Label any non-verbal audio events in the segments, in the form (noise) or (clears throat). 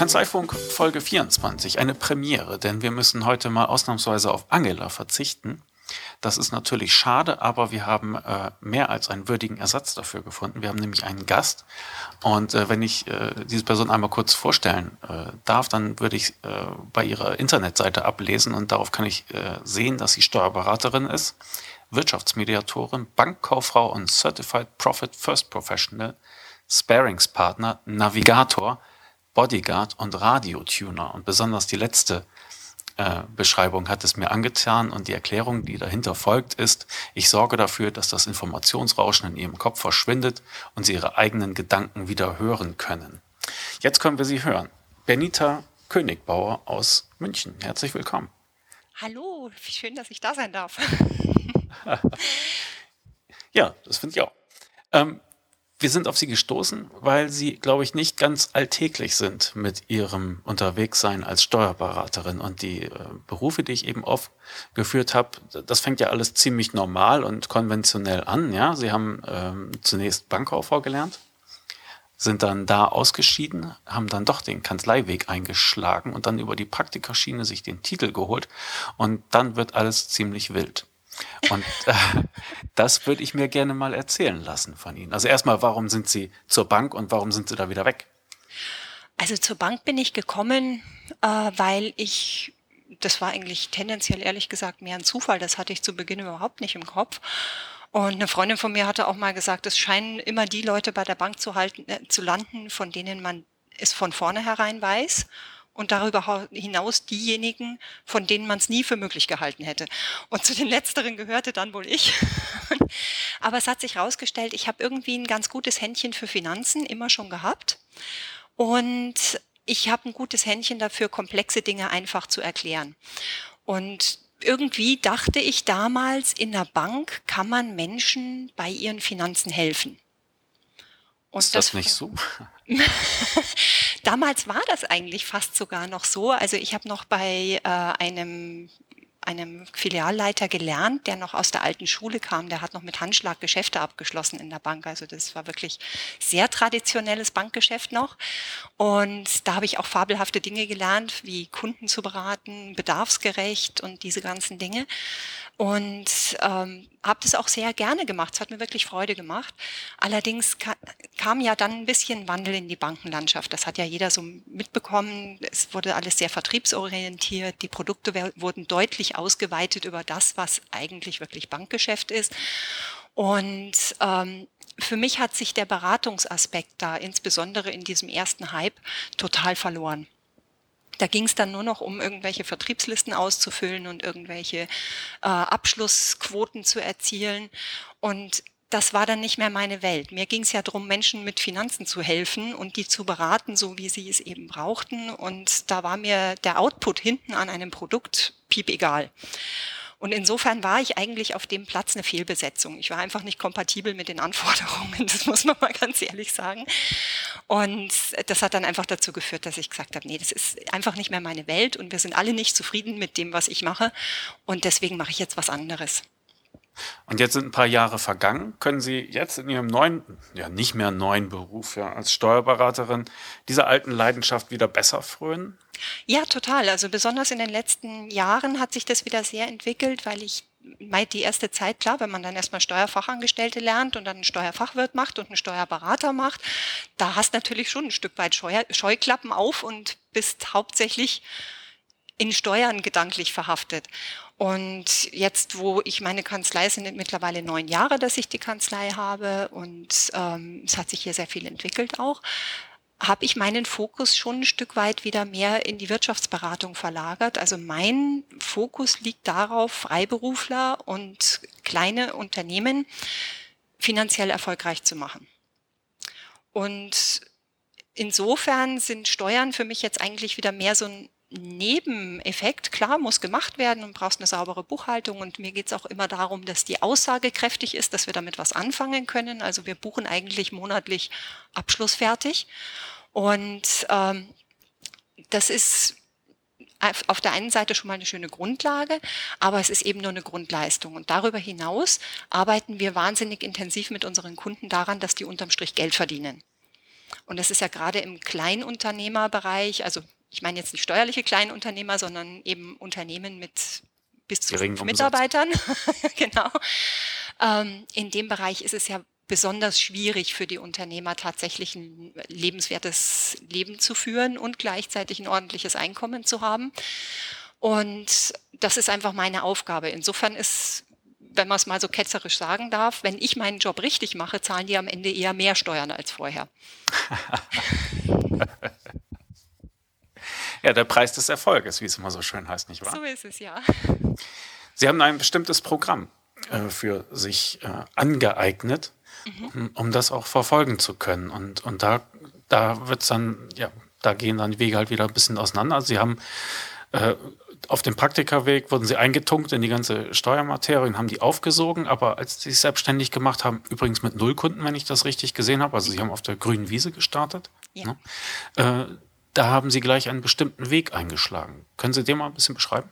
Kanzleifunk Folge 24, eine Premiere, denn wir müssen heute mal ausnahmsweise auf Angela verzichten. Das ist natürlich schade, aber wir haben äh, mehr als einen würdigen Ersatz dafür gefunden. Wir haben nämlich einen Gast. Und äh, wenn ich äh, diese Person einmal kurz vorstellen äh, darf, dann würde ich äh, bei ihrer Internetseite ablesen und darauf kann ich äh, sehen, dass sie Steuerberaterin ist, Wirtschaftsmediatorin, Bankkauffrau und Certified Profit First Professional, Sparingspartner, Navigator, Bodyguard und Radiotuner. Und besonders die letzte äh, Beschreibung hat es mir angetan und die Erklärung, die dahinter folgt, ist, ich sorge dafür, dass das Informationsrauschen in Ihrem Kopf verschwindet und Sie Ihre eigenen Gedanken wieder hören können. Jetzt können wir Sie hören. Benita Königbauer aus München. Herzlich willkommen. Hallo, schön, dass ich da sein darf. (laughs) ja, das finde ich auch. Ähm, wir sind auf sie gestoßen, weil sie, glaube ich, nicht ganz alltäglich sind mit ihrem Unterwegssein als Steuerberaterin. Und die äh, Berufe, die ich eben aufgeführt habe, das fängt ja alles ziemlich normal und konventionell an. Ja, sie haben ähm, zunächst Bankkauffrau gelernt, sind dann da ausgeschieden, haben dann doch den Kanzleiweg eingeschlagen und dann über die Praktikerschiene sich den Titel geholt. Und dann wird alles ziemlich wild. Und äh, das würde ich mir gerne mal erzählen lassen von Ihnen. Also erstmal, warum sind Sie zur Bank und warum sind Sie da wieder weg? Also zur Bank bin ich gekommen, äh, weil ich, das war eigentlich tendenziell ehrlich gesagt mehr ein Zufall, das hatte ich zu Beginn überhaupt nicht im Kopf. Und eine Freundin von mir hatte auch mal gesagt, es scheinen immer die Leute bei der Bank zu halten, äh, zu landen, von denen man es von vornherein weiß und darüber hinaus diejenigen, von denen man es nie für möglich gehalten hätte. Und zu den letzteren gehörte dann wohl ich. (laughs) Aber es hat sich herausgestellt, ich habe irgendwie ein ganz gutes Händchen für Finanzen immer schon gehabt. Und ich habe ein gutes Händchen dafür, komplexe Dinge einfach zu erklären. Und irgendwie dachte ich damals, in der Bank kann man Menschen bei ihren Finanzen helfen. Und ist das, das nicht so? (laughs) Damals war das eigentlich fast sogar noch so. Also ich habe noch bei äh, einem einem Filialleiter gelernt, der noch aus der alten Schule kam. Der hat noch mit Handschlag Geschäfte abgeschlossen in der Bank. Also das war wirklich sehr traditionelles Bankgeschäft noch. Und da habe ich auch fabelhafte Dinge gelernt, wie Kunden zu beraten, bedarfsgerecht und diese ganzen Dinge und ähm, habe das auch sehr gerne gemacht. Es hat mir wirklich Freude gemacht. Allerdings ka kam ja dann ein bisschen Wandel in die Bankenlandschaft. Das hat ja jeder so mitbekommen. Es wurde alles sehr vertriebsorientiert. Die Produkte wurden deutlich ausgeweitet über das, was eigentlich wirklich Bankgeschäft ist. Und ähm, für mich hat sich der Beratungsaspekt da, insbesondere in diesem ersten Hype, total verloren. Da ging es dann nur noch um irgendwelche Vertriebslisten auszufüllen und irgendwelche äh, Abschlussquoten zu erzielen. Und das war dann nicht mehr meine Welt. Mir ging es ja darum, Menschen mit Finanzen zu helfen und die zu beraten, so wie sie es eben brauchten. Und da war mir der Output hinten an einem Produkt piep egal. Und insofern war ich eigentlich auf dem Platz eine Fehlbesetzung. Ich war einfach nicht kompatibel mit den Anforderungen, (laughs) das muss man mal ganz ehrlich sagen. Und das hat dann einfach dazu geführt, dass ich gesagt habe, nee, das ist einfach nicht mehr meine Welt und wir sind alle nicht zufrieden mit dem, was ich mache. Und deswegen mache ich jetzt was anderes. Und jetzt sind ein paar Jahre vergangen. Können Sie jetzt in Ihrem neuen, ja nicht mehr neuen Beruf ja, als Steuerberaterin dieser alten Leidenschaft wieder besser frönen? Ja, total. Also besonders in den letzten Jahren hat sich das wieder sehr entwickelt, weil ich die erste Zeit, klar, wenn man dann erstmal Steuerfachangestellte lernt und dann einen Steuerfachwirt macht und einen Steuerberater macht, da hast natürlich schon ein Stück weit Scheuklappen auf und bist hauptsächlich in Steuern gedanklich verhaftet. Und jetzt, wo ich meine Kanzlei sind mittlerweile neun Jahre, dass ich die Kanzlei habe und ähm, es hat sich hier sehr viel entwickelt auch, habe ich meinen Fokus schon ein Stück weit wieder mehr in die Wirtschaftsberatung verlagert. Also mein Fokus liegt darauf, Freiberufler und kleine Unternehmen finanziell erfolgreich zu machen. Und insofern sind Steuern für mich jetzt eigentlich wieder mehr so ein Nebeneffekt. Klar, muss gemacht werden und brauchst eine saubere Buchhaltung. Und mir geht es auch immer darum, dass die Aussage kräftig ist, dass wir damit was anfangen können. Also wir buchen eigentlich monatlich abschlussfertig. Und ähm, das ist auf der einen Seite schon mal eine schöne Grundlage, aber es ist eben nur eine Grundleistung. Und darüber hinaus arbeiten wir wahnsinnig intensiv mit unseren Kunden daran, dass die unterm Strich Geld verdienen. Und das ist ja gerade im Kleinunternehmerbereich, also ich meine jetzt nicht steuerliche Kleinunternehmer, sondern eben Unternehmen mit bis zu fünf Mitarbeitern. (laughs) genau. Ähm, in dem Bereich ist es ja besonders schwierig für die Unternehmer tatsächlich ein lebenswertes Leben zu führen und gleichzeitig ein ordentliches Einkommen zu haben. Und das ist einfach meine Aufgabe. Insofern ist, wenn man es mal so ketzerisch sagen darf, wenn ich meinen Job richtig mache, zahlen die am Ende eher mehr Steuern als vorher. (laughs) ja, der Preis des Erfolges, wie es immer so schön heißt, nicht wahr? So ist es, ja. Sie haben ein bestimmtes Programm äh, für sich äh, angeeignet mhm. um, das auch verfolgen zu können. Und, und da, da wird's dann, ja, da gehen dann die Wege halt wieder ein bisschen auseinander. Also sie haben äh, auf dem Praktikerweg wurden sie eingetunkt in die ganze Steuermaterie und haben die aufgesogen, aber als sie sich selbstständig gemacht haben, übrigens mit null Kunden, wenn ich das richtig gesehen habe, also sie haben auf der grünen Wiese gestartet, ja. ne? äh, da haben sie gleich einen bestimmten Weg eingeschlagen. Können Sie den mal ein bisschen beschreiben?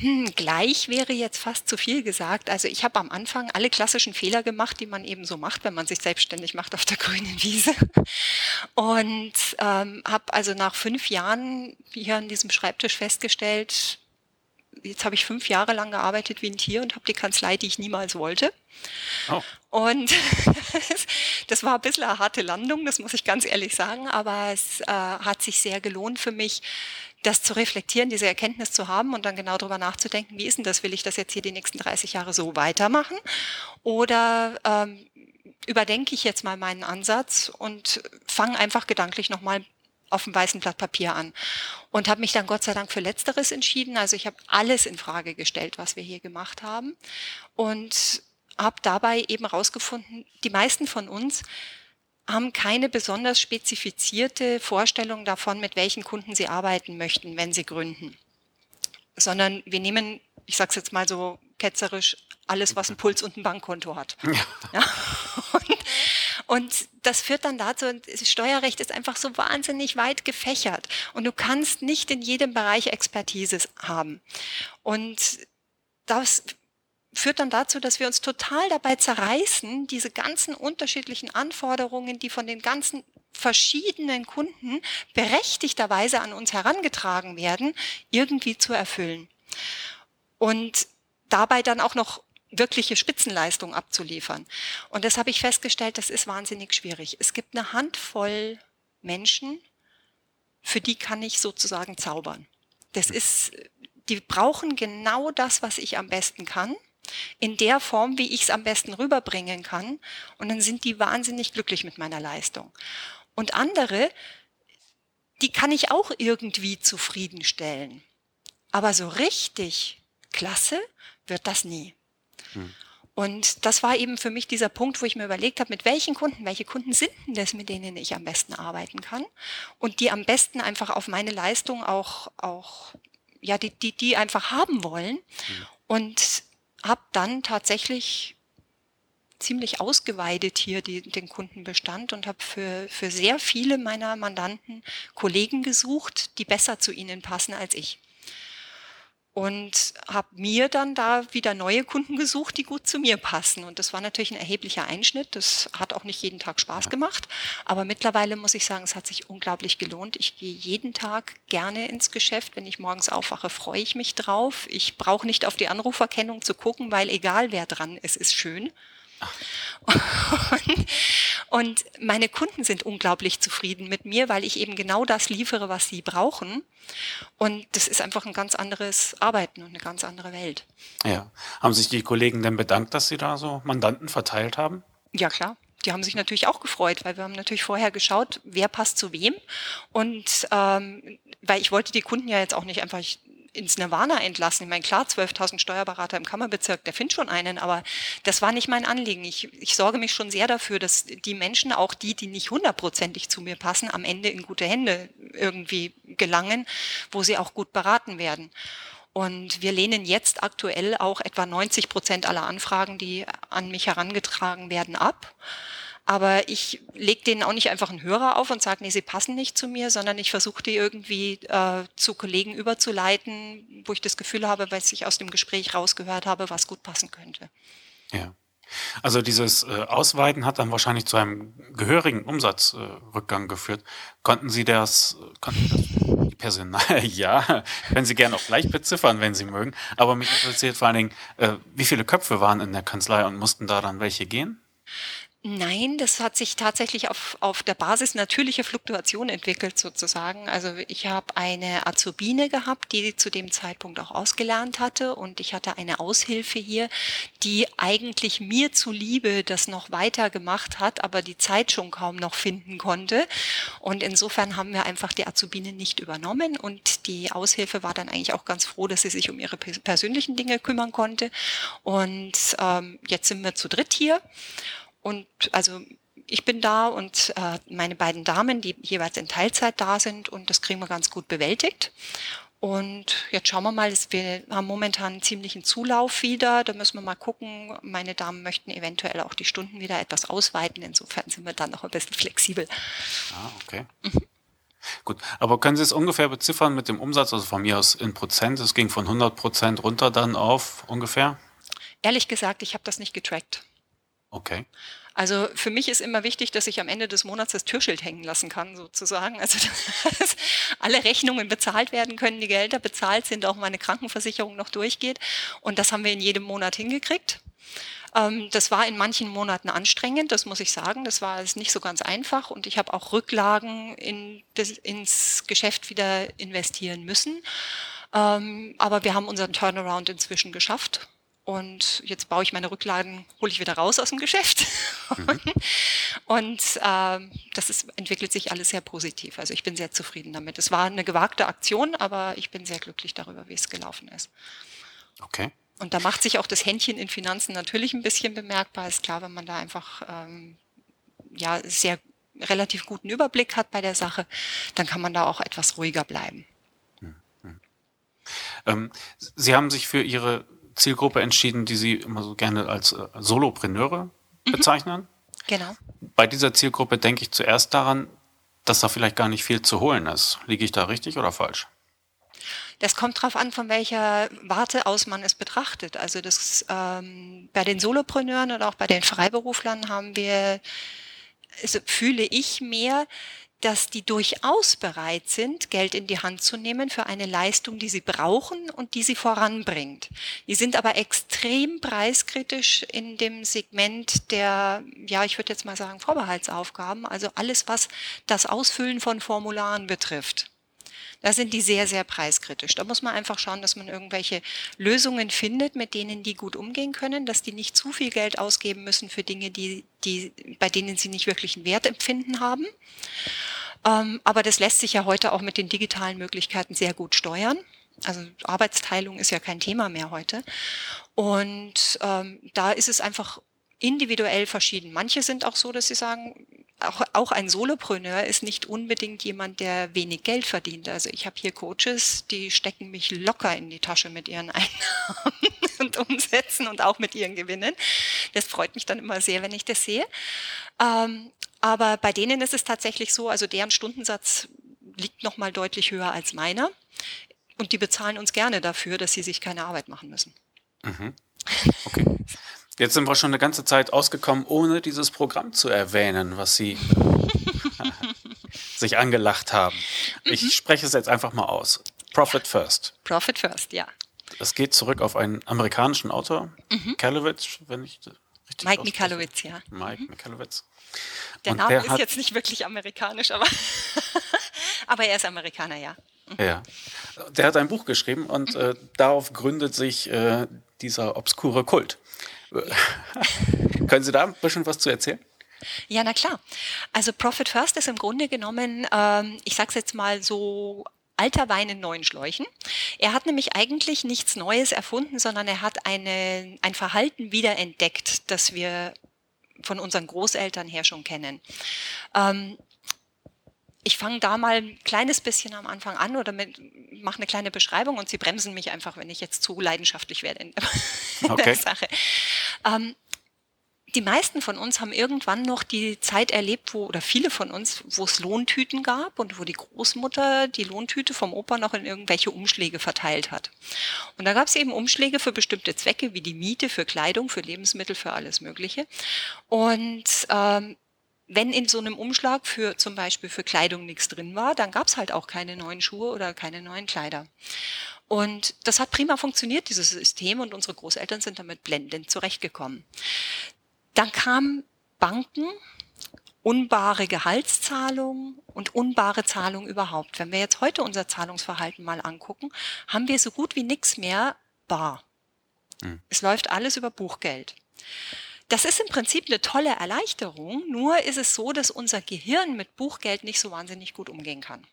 Hm, gleich wäre jetzt fast zu viel gesagt. Also ich habe am Anfang alle klassischen Fehler gemacht, die man eben so macht, wenn man sich selbstständig macht auf der (laughs) grünen Wiese. Und ähm, habe also nach fünf Jahren hier an diesem Schreibtisch festgestellt, jetzt habe ich fünf Jahre lang gearbeitet wie ein Tier und habe die Kanzlei, die ich niemals wollte. Oh. Und (laughs) das war ein bisschen eine harte Landung, das muss ich ganz ehrlich sagen, aber es äh, hat sich sehr gelohnt für mich, das zu reflektieren, diese Erkenntnis zu haben und dann genau darüber nachzudenken, wie ist denn das, will ich das jetzt hier die nächsten 30 Jahre so weitermachen oder ähm, überdenke ich jetzt mal meinen Ansatz und fange einfach gedanklich nochmal auf dem weißen Blatt Papier an und habe mich dann Gott sei Dank für letzteres entschieden. Also ich habe alles in Frage gestellt, was wir hier gemacht haben und habe dabei eben rausgefunden, die meisten von uns haben keine besonders spezifizierte Vorstellung davon, mit welchen Kunden sie arbeiten möchten, wenn sie gründen. Sondern wir nehmen, ich sage es jetzt mal so ketzerisch, alles, was einen (laughs) Puls und ein Bankkonto hat. Ja. ja? (laughs) Und, und, das führt dann dazu, das Steuerrecht ist einfach so wahnsinnig weit gefächert und du kannst nicht in jedem Bereich Expertise haben. Und das führt dann dazu, dass wir uns total dabei zerreißen, diese ganzen unterschiedlichen Anforderungen, die von den ganzen verschiedenen Kunden berechtigterweise an uns herangetragen werden, irgendwie zu erfüllen. Und dabei dann auch noch wirkliche Spitzenleistung abzuliefern. Und das habe ich festgestellt, das ist wahnsinnig schwierig. Es gibt eine Handvoll Menschen, für die kann ich sozusagen zaubern. Das ist, die brauchen genau das, was ich am besten kann in der Form, wie ich es am besten rüberbringen kann. Und dann sind die wahnsinnig glücklich mit meiner Leistung. Und andere, die kann ich auch irgendwie zufriedenstellen. Aber so richtig klasse wird das nie. Hm. Und das war eben für mich dieser Punkt, wo ich mir überlegt habe, mit welchen Kunden, welche Kunden sind denn das, mit denen ich am besten arbeiten kann und die am besten einfach auf meine Leistung auch, auch ja, die, die, die einfach haben wollen. Mhm. Und habe dann tatsächlich ziemlich ausgeweitet hier die, den Kundenbestand und habe für, für sehr viele meiner Mandanten Kollegen gesucht, die besser zu ihnen passen als ich und habe mir dann da wieder neue Kunden gesucht, die gut zu mir passen. Und das war natürlich ein erheblicher Einschnitt. Das hat auch nicht jeden Tag Spaß gemacht. Aber mittlerweile muss ich sagen, es hat sich unglaublich gelohnt. Ich gehe jeden Tag gerne ins Geschäft. Wenn ich morgens aufwache, freue ich mich drauf. Ich brauche nicht auf die Anruferkennung zu gucken, weil egal wer dran ist, ist schön. Und, und meine Kunden sind unglaublich zufrieden mit mir, weil ich eben genau das liefere, was sie brauchen. Und das ist einfach ein ganz anderes Arbeiten und eine ganz andere Welt. Ja. Haben sich die Kollegen denn bedankt, dass sie da so Mandanten verteilt haben? Ja, klar die haben sich natürlich auch gefreut, weil wir haben natürlich vorher geschaut, wer passt zu wem. Und ähm, weil ich wollte die Kunden ja jetzt auch nicht einfach ins Nirvana entlassen. Ich meine, klar, 12.000 Steuerberater im Kammerbezirk, der findet schon einen, aber das war nicht mein Anliegen. Ich, ich sorge mich schon sehr dafür, dass die Menschen, auch die, die nicht hundertprozentig zu mir passen, am Ende in gute Hände irgendwie gelangen, wo sie auch gut beraten werden. Und wir lehnen jetzt aktuell auch etwa 90 Prozent aller Anfragen, die an mich herangetragen werden, ab. Aber ich lege denen auch nicht einfach einen Hörer auf und sage, nee, sie passen nicht zu mir, sondern ich versuche die irgendwie äh, zu Kollegen überzuleiten, wo ich das Gefühl habe, weil ich aus dem Gespräch rausgehört habe, was gut passen könnte. Ja. Also dieses äh, Ausweiten hat dann wahrscheinlich zu einem gehörigen Umsatzrückgang äh, geführt. Konnten Sie das, konnten das Personal, (laughs) ja, können Sie gerne auch gleich beziffern, wenn Sie mögen. Aber mich interessiert vor allen Dingen, äh, wie viele Köpfe waren in der Kanzlei und mussten da dann welche gehen? Nein, das hat sich tatsächlich auf, auf der Basis natürlicher Fluktuation entwickelt sozusagen. Also ich habe eine Azubine gehabt, die zu dem Zeitpunkt auch ausgelernt hatte und ich hatte eine Aushilfe hier, die eigentlich mir zuliebe das noch weiter gemacht hat, aber die Zeit schon kaum noch finden konnte. Und insofern haben wir einfach die Azubine nicht übernommen und die Aushilfe war dann eigentlich auch ganz froh, dass sie sich um ihre persönlichen Dinge kümmern konnte. Und ähm, jetzt sind wir zu dritt hier. Und also ich bin da und äh, meine beiden Damen, die jeweils in Teilzeit da sind und das kriegen wir ganz gut bewältigt. Und jetzt schauen wir mal, wir haben momentan einen ziemlichen Zulauf wieder. Da müssen wir mal gucken. Meine Damen möchten eventuell auch die Stunden wieder etwas ausweiten. Insofern sind wir dann noch ein bisschen flexibel. Ah, okay. Mhm. Gut, aber können Sie es ungefähr beziffern mit dem Umsatz, also von mir aus in Prozent? Es ging von 100 Prozent runter dann auf ungefähr? Ehrlich gesagt, ich habe das nicht getrackt. Okay. Also für mich ist immer wichtig, dass ich am Ende des Monats das Türschild hängen lassen kann, sozusagen. Also dass alle Rechnungen bezahlt werden können, die Gelder bezahlt sind, auch meine Krankenversicherung noch durchgeht. Und das haben wir in jedem Monat hingekriegt. Ähm, das war in manchen Monaten anstrengend, das muss ich sagen. Das war nicht so ganz einfach und ich habe auch Rücklagen in das, ins Geschäft wieder investieren müssen. Ähm, aber wir haben unseren Turnaround inzwischen geschafft und jetzt baue ich meine Rücklagen, hole ich wieder raus aus dem Geschäft. Mhm. (laughs) und äh, das ist, entwickelt sich alles sehr positiv. Also ich bin sehr zufrieden damit. Es war eine gewagte Aktion, aber ich bin sehr glücklich darüber, wie es gelaufen ist. Okay. Und da macht sich auch das Händchen in Finanzen natürlich ein bisschen bemerkbar. Ist klar, wenn man da einfach ähm, ja sehr relativ guten Überblick hat bei der Sache, dann kann man da auch etwas ruhiger bleiben. Mhm. Ähm, Sie haben sich für Ihre Zielgruppe entschieden, die Sie immer so gerne als äh, Solopreneure mhm. bezeichnen. Genau. Bei dieser Zielgruppe denke ich zuerst daran, dass da vielleicht gar nicht viel zu holen ist. Liege ich da richtig oder falsch? Das kommt darauf an, von welcher Warte aus man es betrachtet. Also das, ähm, bei den Solopreneuren oder auch bei den Freiberuflern haben wir, also fühle ich mehr, dass die durchaus bereit sind, Geld in die Hand zu nehmen für eine Leistung, die sie brauchen und die sie voranbringt. Die sind aber extrem preiskritisch in dem Segment der, ja, ich würde jetzt mal sagen, Vorbehaltsaufgaben, also alles, was das Ausfüllen von Formularen betrifft. Da sind die sehr, sehr preiskritisch. Da muss man einfach schauen, dass man irgendwelche Lösungen findet, mit denen die gut umgehen können, dass die nicht zu viel Geld ausgeben müssen für Dinge, die, die, bei denen sie nicht wirklich einen Wert empfinden haben. Ähm, aber das lässt sich ja heute auch mit den digitalen Möglichkeiten sehr gut steuern. Also Arbeitsteilung ist ja kein Thema mehr heute. Und ähm, da ist es einfach individuell verschieden. Manche sind auch so, dass sie sagen, auch, auch ein Solopreneur ist nicht unbedingt jemand, der wenig Geld verdient. Also ich habe hier Coaches, die stecken mich locker in die Tasche mit ihren Einnahmen (laughs) und Umsätzen und auch mit ihren Gewinnen. Das freut mich dann immer sehr, wenn ich das sehe. Ähm, aber bei denen ist es tatsächlich so, also deren Stundensatz liegt noch mal deutlich höher als meiner. Und die bezahlen uns gerne dafür, dass sie sich keine Arbeit machen müssen. Mhm. (laughs) Okay. Jetzt sind wir schon eine ganze Zeit ausgekommen, ohne dieses Programm zu erwähnen, was Sie (laughs) sich angelacht haben. Ich mhm. spreche es jetzt einfach mal aus. Profit First. Profit First, ja. Es geht zurück auf einen amerikanischen Autor, mhm. Kalowitz, wenn ich richtig Mike Mikalowitz, ja. Mike mhm. Mikalowitz. Der Und Name der ist jetzt nicht wirklich amerikanisch, aber, (laughs) aber er ist Amerikaner, ja. Mhm. Ja. Der hat ein Buch geschrieben und äh, darauf gründet sich äh, dieser obskure Kult. (laughs) Können Sie da ein bisschen was zu erzählen? Ja, na klar. Also Profit First ist im Grunde genommen, ähm, ich sage es jetzt mal so alter Wein in neuen Schläuchen. Er hat nämlich eigentlich nichts Neues erfunden, sondern er hat eine, ein Verhalten wiederentdeckt, das wir von unseren Großeltern her schon kennen. Ähm, ich fange da mal ein kleines bisschen am Anfang an oder mache eine kleine Beschreibung und Sie bremsen mich einfach, wenn ich jetzt zu leidenschaftlich werde in, okay. der (laughs) Sache. Ähm, die meisten von uns haben irgendwann noch die Zeit erlebt, wo, oder viele von uns, wo es Lohntüten gab und wo die Großmutter die Lohntüte vom Opa noch in irgendwelche Umschläge verteilt hat. Und da gab es eben Umschläge für bestimmte Zwecke, wie die Miete, für Kleidung, für Lebensmittel, für alles Mögliche. Und ähm, wenn in so einem Umschlag für zum Beispiel für Kleidung nichts drin war, dann gab es halt auch keine neuen Schuhe oder keine neuen Kleider. Und das hat prima funktioniert, dieses System, und unsere Großeltern sind damit blendend zurechtgekommen. Dann kamen Banken, unbare Gehaltszahlungen und unbare Zahlungen überhaupt. Wenn wir jetzt heute unser Zahlungsverhalten mal angucken, haben wir so gut wie nichts mehr bar. Hm. Es läuft alles über Buchgeld. Das ist im Prinzip eine tolle Erleichterung, nur ist es so, dass unser Gehirn mit Buchgeld nicht so wahnsinnig gut umgehen kann.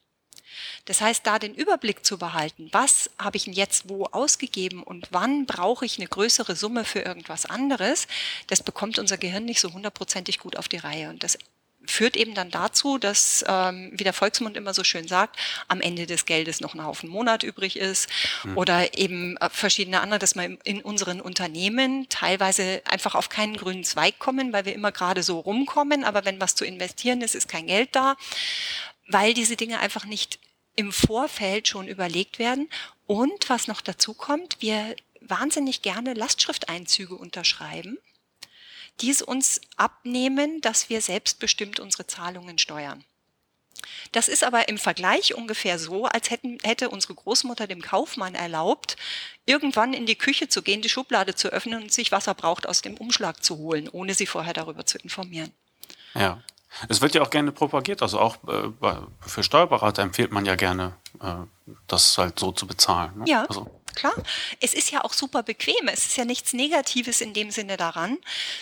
Das heißt, da den Überblick zu behalten, was habe ich denn jetzt wo ausgegeben und wann brauche ich eine größere Summe für irgendwas anderes, das bekommt unser Gehirn nicht so hundertprozentig gut auf die Reihe. Und das führt eben dann dazu, dass, ähm, wie der Volksmund immer so schön sagt, am Ende des Geldes noch ein Haufen Monat übrig ist mhm. oder eben äh, verschiedene andere, dass wir in unseren Unternehmen teilweise einfach auf keinen grünen Zweig kommen, weil wir immer gerade so rumkommen, aber wenn was zu investieren ist, ist kein Geld da, weil diese Dinge einfach nicht im Vorfeld schon überlegt werden. Und was noch dazu kommt, wir wahnsinnig gerne Lastschrifteinzüge unterschreiben, die es uns abnehmen, dass wir selbstbestimmt unsere Zahlungen steuern. Das ist aber im Vergleich ungefähr so, als hätten, hätte unsere Großmutter dem Kaufmann erlaubt, irgendwann in die Küche zu gehen, die Schublade zu öffnen und sich, was er braucht, aus dem Umschlag zu holen, ohne sie vorher darüber zu informieren. Ja. Es wird ja auch gerne propagiert, also auch äh, für Steuerberater empfiehlt man ja gerne, äh, das halt so zu bezahlen. Ne? Ja. Also. Klar, es ist ja auch super bequem. Es ist ja nichts Negatives in dem Sinne daran,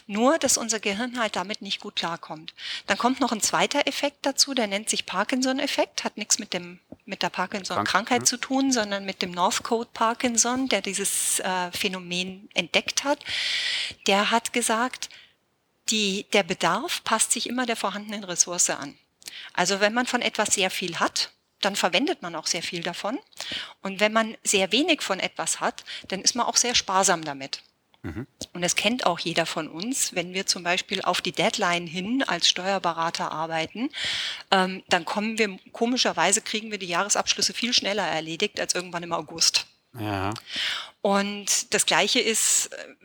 nur dass unser Gehirn halt damit nicht gut klarkommt. Dann kommt noch ein zweiter Effekt dazu, der nennt sich Parkinson-Effekt, hat nichts mit dem mit der Parkinson-Krankheit mhm. zu tun, sondern mit dem Northcote Parkinson, der dieses äh, Phänomen entdeckt hat. Der hat gesagt, die, der Bedarf passt sich immer der vorhandenen Ressource an. Also wenn man von etwas sehr viel hat, dann verwendet man auch sehr viel davon. Und wenn man sehr wenig von etwas hat, dann ist man auch sehr sparsam damit. Mhm. Und das kennt auch jeder von uns. Wenn wir zum Beispiel auf die Deadline hin als Steuerberater arbeiten, ähm, dann kommen wir, komischerweise kriegen wir die Jahresabschlüsse viel schneller erledigt als irgendwann im August. Ja. Und das Gleiche ist äh,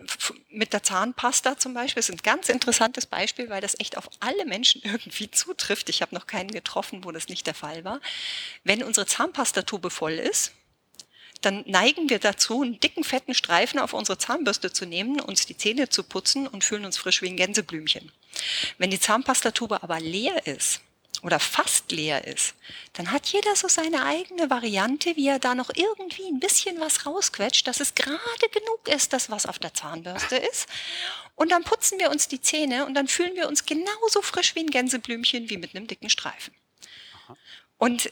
mit der Zahnpasta zum Beispiel. Das ist ein ganz interessantes Beispiel, weil das echt auf alle Menschen (laughs) irgendwie zutrifft. Ich habe noch keinen getroffen, wo das nicht der Fall war. Wenn unsere Zahnpastatube voll ist, dann neigen wir dazu, einen dicken, fetten Streifen auf unsere Zahnbürste zu nehmen, uns die Zähne zu putzen und fühlen uns frisch wie ein Gänseblümchen. Wenn die Zahnpastatube aber leer ist, oder fast leer ist, dann hat jeder so seine eigene Variante, wie er da noch irgendwie ein bisschen was rausquetscht, dass es gerade genug ist, das was auf der Zahnbürste ist. Und dann putzen wir uns die Zähne und dann fühlen wir uns genauso frisch wie ein Gänseblümchen wie mit einem dicken Streifen. Und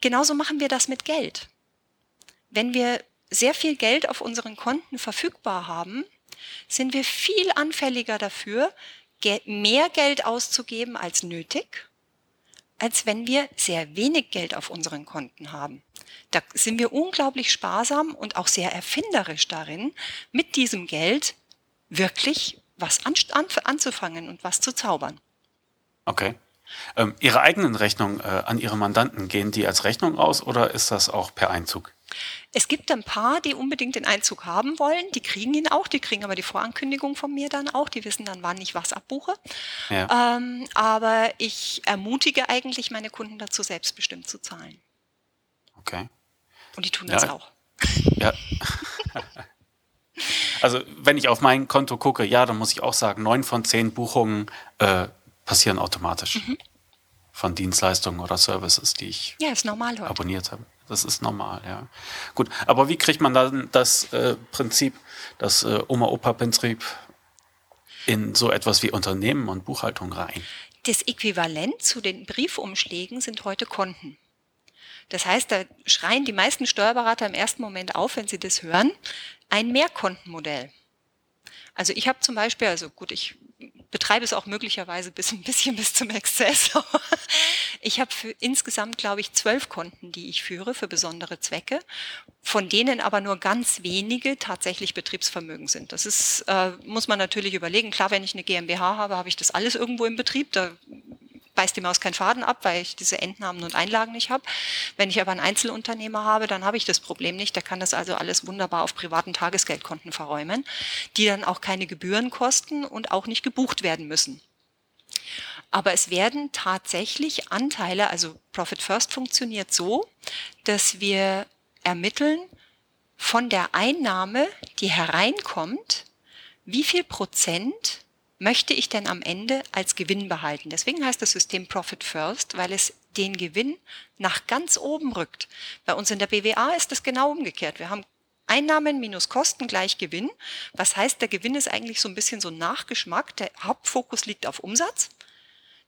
genauso machen wir das mit Geld. Wenn wir sehr viel Geld auf unseren Konten verfügbar haben, sind wir viel anfälliger dafür, mehr Geld auszugeben als nötig als wenn wir sehr wenig Geld auf unseren Konten haben. Da sind wir unglaublich sparsam und auch sehr erfinderisch darin, mit diesem Geld wirklich was an, an, anzufangen und was zu zaubern. Okay. Ähm, Ihre eigenen Rechnungen äh, an Ihre Mandanten, gehen die als Rechnung aus oder ist das auch per Einzug? Es gibt ein paar, die unbedingt den Einzug haben wollen. Die kriegen ihn auch. Die kriegen aber die Vorankündigung von mir dann auch. Die wissen dann, wann ich was abbuche. Ja. Ähm, aber ich ermutige eigentlich meine Kunden dazu, selbstbestimmt zu zahlen. Okay. Und die tun das ja. auch. Ja. (laughs) also wenn ich auf mein Konto gucke, ja, dann muss ich auch sagen, neun von zehn Buchungen äh, passieren automatisch. Mhm. Von Dienstleistungen oder Services, die ich ja, abonniert habe. Das ist normal, ja. Gut, aber wie kriegt man dann das äh, Prinzip, das äh, Oma-Opa-Prinzip in so etwas wie Unternehmen und Buchhaltung rein? Das Äquivalent zu den Briefumschlägen sind heute Konten. Das heißt, da schreien die meisten Steuerberater im ersten Moment auf, wenn sie das hören, ein Mehrkontenmodell. Also ich habe zum Beispiel, also gut, ich betreibe es auch möglicherweise bis (laughs) ein bisschen bis zum Exzess. Ich habe für insgesamt, glaube ich, zwölf Konten, die ich führe für besondere Zwecke, von denen aber nur ganz wenige tatsächlich Betriebsvermögen sind. Das ist, äh, muss man natürlich überlegen. Klar, wenn ich eine GmbH habe, habe ich das alles irgendwo im Betrieb. Da beißt die Maus keinen Faden ab, weil ich diese Entnahmen und Einlagen nicht habe. Wenn ich aber einen Einzelunternehmer habe, dann habe ich das Problem nicht. Der kann das also alles wunderbar auf privaten Tagesgeldkonten verräumen, die dann auch keine Gebühren kosten und auch nicht gebucht werden müssen. Aber es werden tatsächlich Anteile, also Profit First funktioniert so, dass wir ermitteln von der Einnahme, die hereinkommt, wie viel Prozent möchte ich denn am Ende als Gewinn behalten? Deswegen heißt das System Profit First, weil es den Gewinn nach ganz oben rückt. Bei uns in der BWA ist das genau umgekehrt. Wir haben Einnahmen minus Kosten gleich Gewinn. Was heißt, der Gewinn ist eigentlich so ein bisschen so ein Nachgeschmack. Der Hauptfokus liegt auf Umsatz.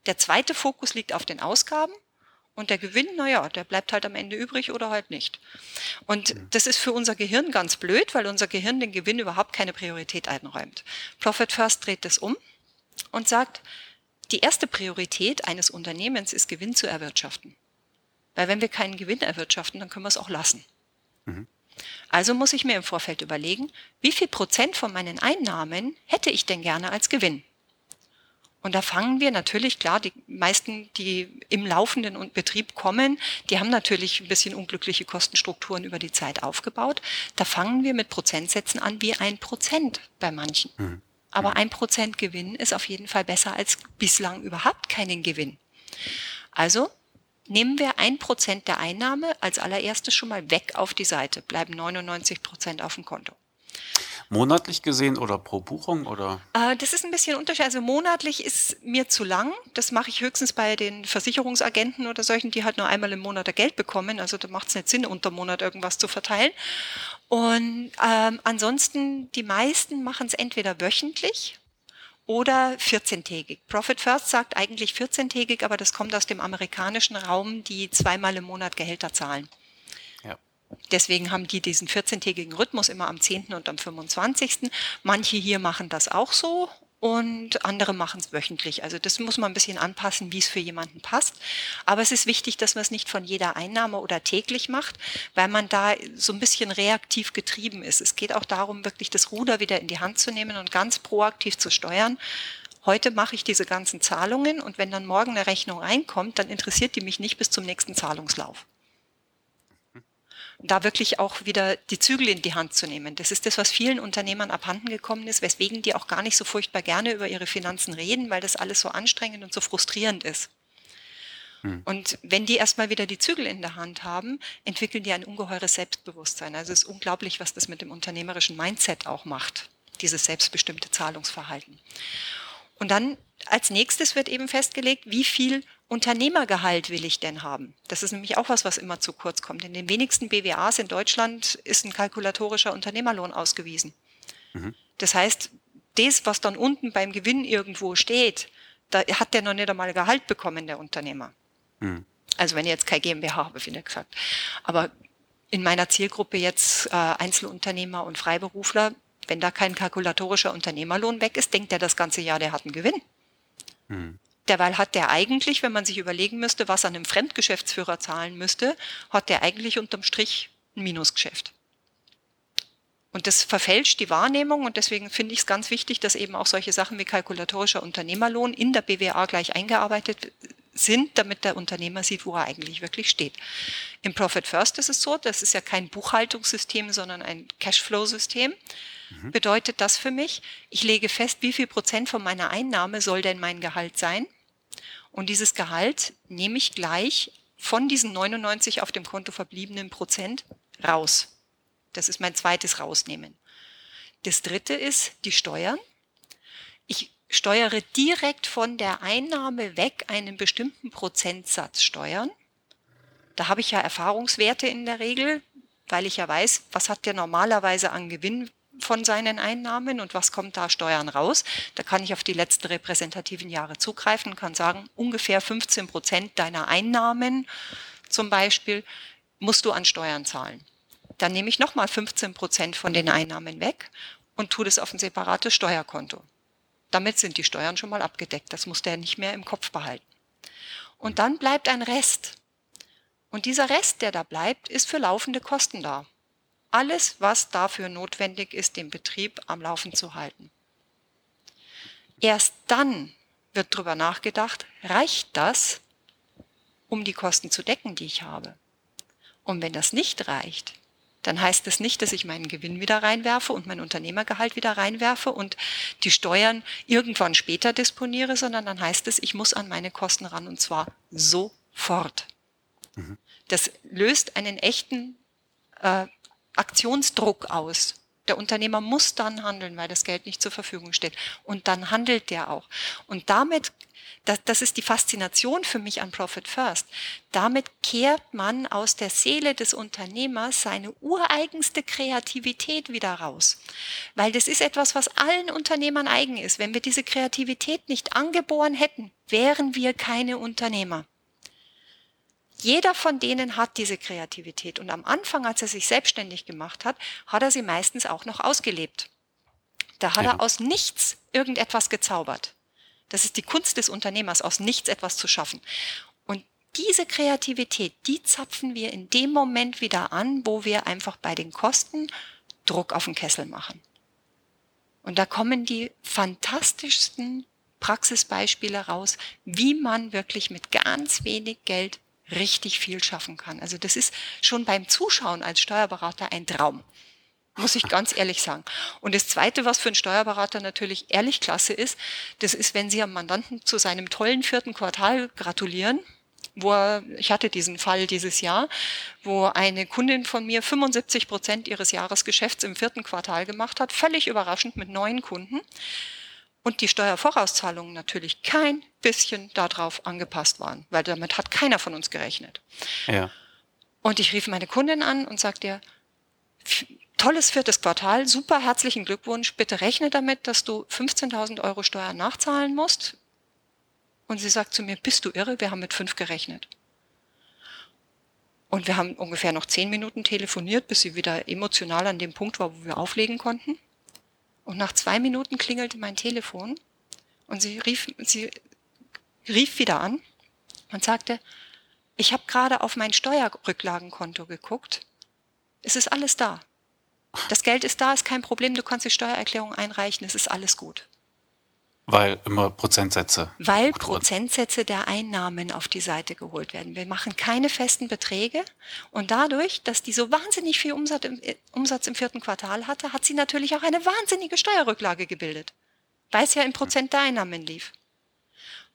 Der zweite Fokus liegt auf den Ausgaben. Und der Gewinn, naja, der bleibt halt am Ende übrig oder halt nicht. Und das ist für unser Gehirn ganz blöd, weil unser Gehirn den Gewinn überhaupt keine Priorität einräumt. Profit First dreht das um und sagt, die erste Priorität eines Unternehmens ist Gewinn zu erwirtschaften. Weil wenn wir keinen Gewinn erwirtschaften, dann können wir es auch lassen. Mhm. Also muss ich mir im Vorfeld überlegen, wie viel Prozent von meinen Einnahmen hätte ich denn gerne als Gewinn? Und da fangen wir natürlich, klar, die meisten, die im laufenden Betrieb kommen, die haben natürlich ein bisschen unglückliche Kostenstrukturen über die Zeit aufgebaut. Da fangen wir mit Prozentsätzen an wie ein Prozent bei manchen. Mhm. Aber ein Prozent Gewinn ist auf jeden Fall besser als bislang überhaupt keinen Gewinn. Also nehmen wir ein Prozent der Einnahme als allererstes schon mal weg auf die Seite, bleiben 99 Prozent auf dem Konto. Monatlich gesehen oder pro Buchung oder? Äh, das ist ein bisschen unterschiedlich. Also monatlich ist mir zu lang. Das mache ich höchstens bei den Versicherungsagenten oder solchen, die halt nur einmal im Monat Geld bekommen. Also da macht es nicht Sinn, unter Monat irgendwas zu verteilen. Und ähm, ansonsten, die meisten machen es entweder wöchentlich oder 14-tägig. Profit First sagt eigentlich 14-tägig, aber das kommt aus dem amerikanischen Raum, die zweimal im Monat Gehälter zahlen. Deswegen haben die diesen 14-tägigen Rhythmus immer am 10. und am 25. Manche hier machen das auch so und andere machen es wöchentlich. Also das muss man ein bisschen anpassen, wie es für jemanden passt. Aber es ist wichtig, dass man es nicht von jeder Einnahme oder täglich macht, weil man da so ein bisschen reaktiv getrieben ist. Es geht auch darum, wirklich das Ruder wieder in die Hand zu nehmen und ganz proaktiv zu steuern. Heute mache ich diese ganzen Zahlungen und wenn dann morgen eine Rechnung reinkommt, dann interessiert die mich nicht bis zum nächsten Zahlungslauf da wirklich auch wieder die Zügel in die Hand zu nehmen. Das ist das, was vielen Unternehmern abhanden gekommen ist, weswegen die auch gar nicht so furchtbar gerne über ihre Finanzen reden, weil das alles so anstrengend und so frustrierend ist. Hm. Und wenn die erstmal wieder die Zügel in der Hand haben, entwickeln die ein ungeheures Selbstbewusstsein. Also es ist unglaublich, was das mit dem unternehmerischen Mindset auch macht, dieses selbstbestimmte Zahlungsverhalten. Und dann als nächstes wird eben festgelegt, wie viel Unternehmergehalt will ich denn haben? Das ist nämlich auch was, was immer zu kurz kommt. In den wenigsten BWAs in Deutschland ist ein kalkulatorischer Unternehmerlohn ausgewiesen. Mhm. Das heißt, das, was dann unten beim Gewinn irgendwo steht, da hat der noch nicht einmal Gehalt bekommen, der Unternehmer. Mhm. Also wenn ich jetzt kein GmbH habe, wie gesagt. Aber in meiner Zielgruppe jetzt äh, Einzelunternehmer und Freiberufler, wenn da kein kalkulatorischer Unternehmerlohn weg ist, denkt er das ganze Jahr, der hat einen Gewinn. Mhm. Derweil hat der eigentlich, wenn man sich überlegen müsste, was er einem Fremdgeschäftsführer zahlen müsste, hat der eigentlich unterm Strich ein Minusgeschäft. Und das verfälscht die Wahrnehmung und deswegen finde ich es ganz wichtig, dass eben auch solche Sachen wie kalkulatorischer Unternehmerlohn in der BWA gleich eingearbeitet sind, damit der Unternehmer sieht, wo er eigentlich wirklich steht. Im Profit First ist es so, das ist ja kein Buchhaltungssystem, sondern ein Cashflow-System. Mhm. Bedeutet das für mich, ich lege fest, wie viel Prozent von meiner Einnahme soll denn mein Gehalt sein? Und dieses Gehalt nehme ich gleich von diesen 99 auf dem Konto verbliebenen Prozent raus. Das ist mein zweites Rausnehmen. Das dritte ist die Steuern. Ich steuere direkt von der Einnahme weg einen bestimmten Prozentsatz Steuern. Da habe ich ja Erfahrungswerte in der Regel, weil ich ja weiß, was hat der normalerweise an Gewinn von seinen Einnahmen und was kommt da Steuern raus. Da kann ich auf die letzten repräsentativen Jahre zugreifen, kann sagen, ungefähr 15 Prozent deiner Einnahmen zum Beispiel musst du an Steuern zahlen. Dann nehme ich nochmal 15 Prozent von den Einnahmen weg und tue das auf ein separates Steuerkonto. Damit sind die Steuern schon mal abgedeckt. Das muss der nicht mehr im Kopf behalten. Und dann bleibt ein Rest. Und dieser Rest, der da bleibt, ist für laufende Kosten da. Alles, was dafür notwendig ist, den Betrieb am Laufen zu halten. Erst dann wird darüber nachgedacht, reicht das, um die Kosten zu decken, die ich habe? Und wenn das nicht reicht, dann heißt es das nicht, dass ich meinen Gewinn wieder reinwerfe und mein Unternehmergehalt wieder reinwerfe und die Steuern irgendwann später disponiere, sondern dann heißt es, ich muss an meine Kosten ran und zwar sofort. Mhm. Das löst einen echten äh, Aktionsdruck aus. Der Unternehmer muss dann handeln, weil das Geld nicht zur Verfügung steht. Und dann handelt der auch. Und damit, das, das ist die Faszination für mich an Profit First, damit kehrt man aus der Seele des Unternehmers seine ureigenste Kreativität wieder raus. Weil das ist etwas, was allen Unternehmern eigen ist. Wenn wir diese Kreativität nicht angeboren hätten, wären wir keine Unternehmer. Jeder von denen hat diese Kreativität und am Anfang, als er sich selbstständig gemacht hat, hat er sie meistens auch noch ausgelebt. Da hat ja. er aus nichts irgendetwas gezaubert. Das ist die Kunst des Unternehmers, aus nichts etwas zu schaffen. Und diese Kreativität, die zapfen wir in dem Moment wieder an, wo wir einfach bei den Kosten Druck auf den Kessel machen. Und da kommen die fantastischsten Praxisbeispiele raus, wie man wirklich mit ganz wenig Geld richtig viel schaffen kann. Also das ist schon beim Zuschauen als Steuerberater ein Traum, muss ich ganz ehrlich sagen. Und das Zweite, was für einen Steuerberater natürlich ehrlich klasse ist, das ist, wenn Sie am Mandanten zu seinem tollen vierten Quartal gratulieren, wo er, ich hatte diesen Fall dieses Jahr, wo eine Kundin von mir 75 Prozent ihres Jahresgeschäfts im vierten Quartal gemacht hat, völlig überraschend mit neuen Kunden und die Steuervorauszahlungen natürlich kein bisschen darauf angepasst waren, weil damit hat keiner von uns gerechnet. Ja. Und ich rief meine Kundin an und sagte ihr, tolles viertes Quartal, super herzlichen Glückwunsch, bitte rechne damit, dass du 15.000 Euro Steuern nachzahlen musst. Und sie sagt zu mir, bist du irre, wir haben mit fünf gerechnet. Und wir haben ungefähr noch zehn Minuten telefoniert, bis sie wieder emotional an dem Punkt war, wo wir auflegen konnten. Und nach zwei Minuten klingelte mein Telefon und sie rief, sie rief wieder an und sagte, ich habe gerade auf mein Steuerrücklagenkonto geguckt. Es ist alles da. Das Geld ist da, ist kein Problem, du kannst die Steuererklärung einreichen, es ist alles gut. Weil immer Prozentsätze. Weil Prozentsätze der Einnahmen auf die Seite geholt werden. Wir machen keine festen Beträge und dadurch, dass die so wahnsinnig viel Umsatz im, äh, Umsatz im vierten Quartal hatte, hat sie natürlich auch eine wahnsinnige Steuerrücklage gebildet, weil es ja im Prozent der Einnahmen lief.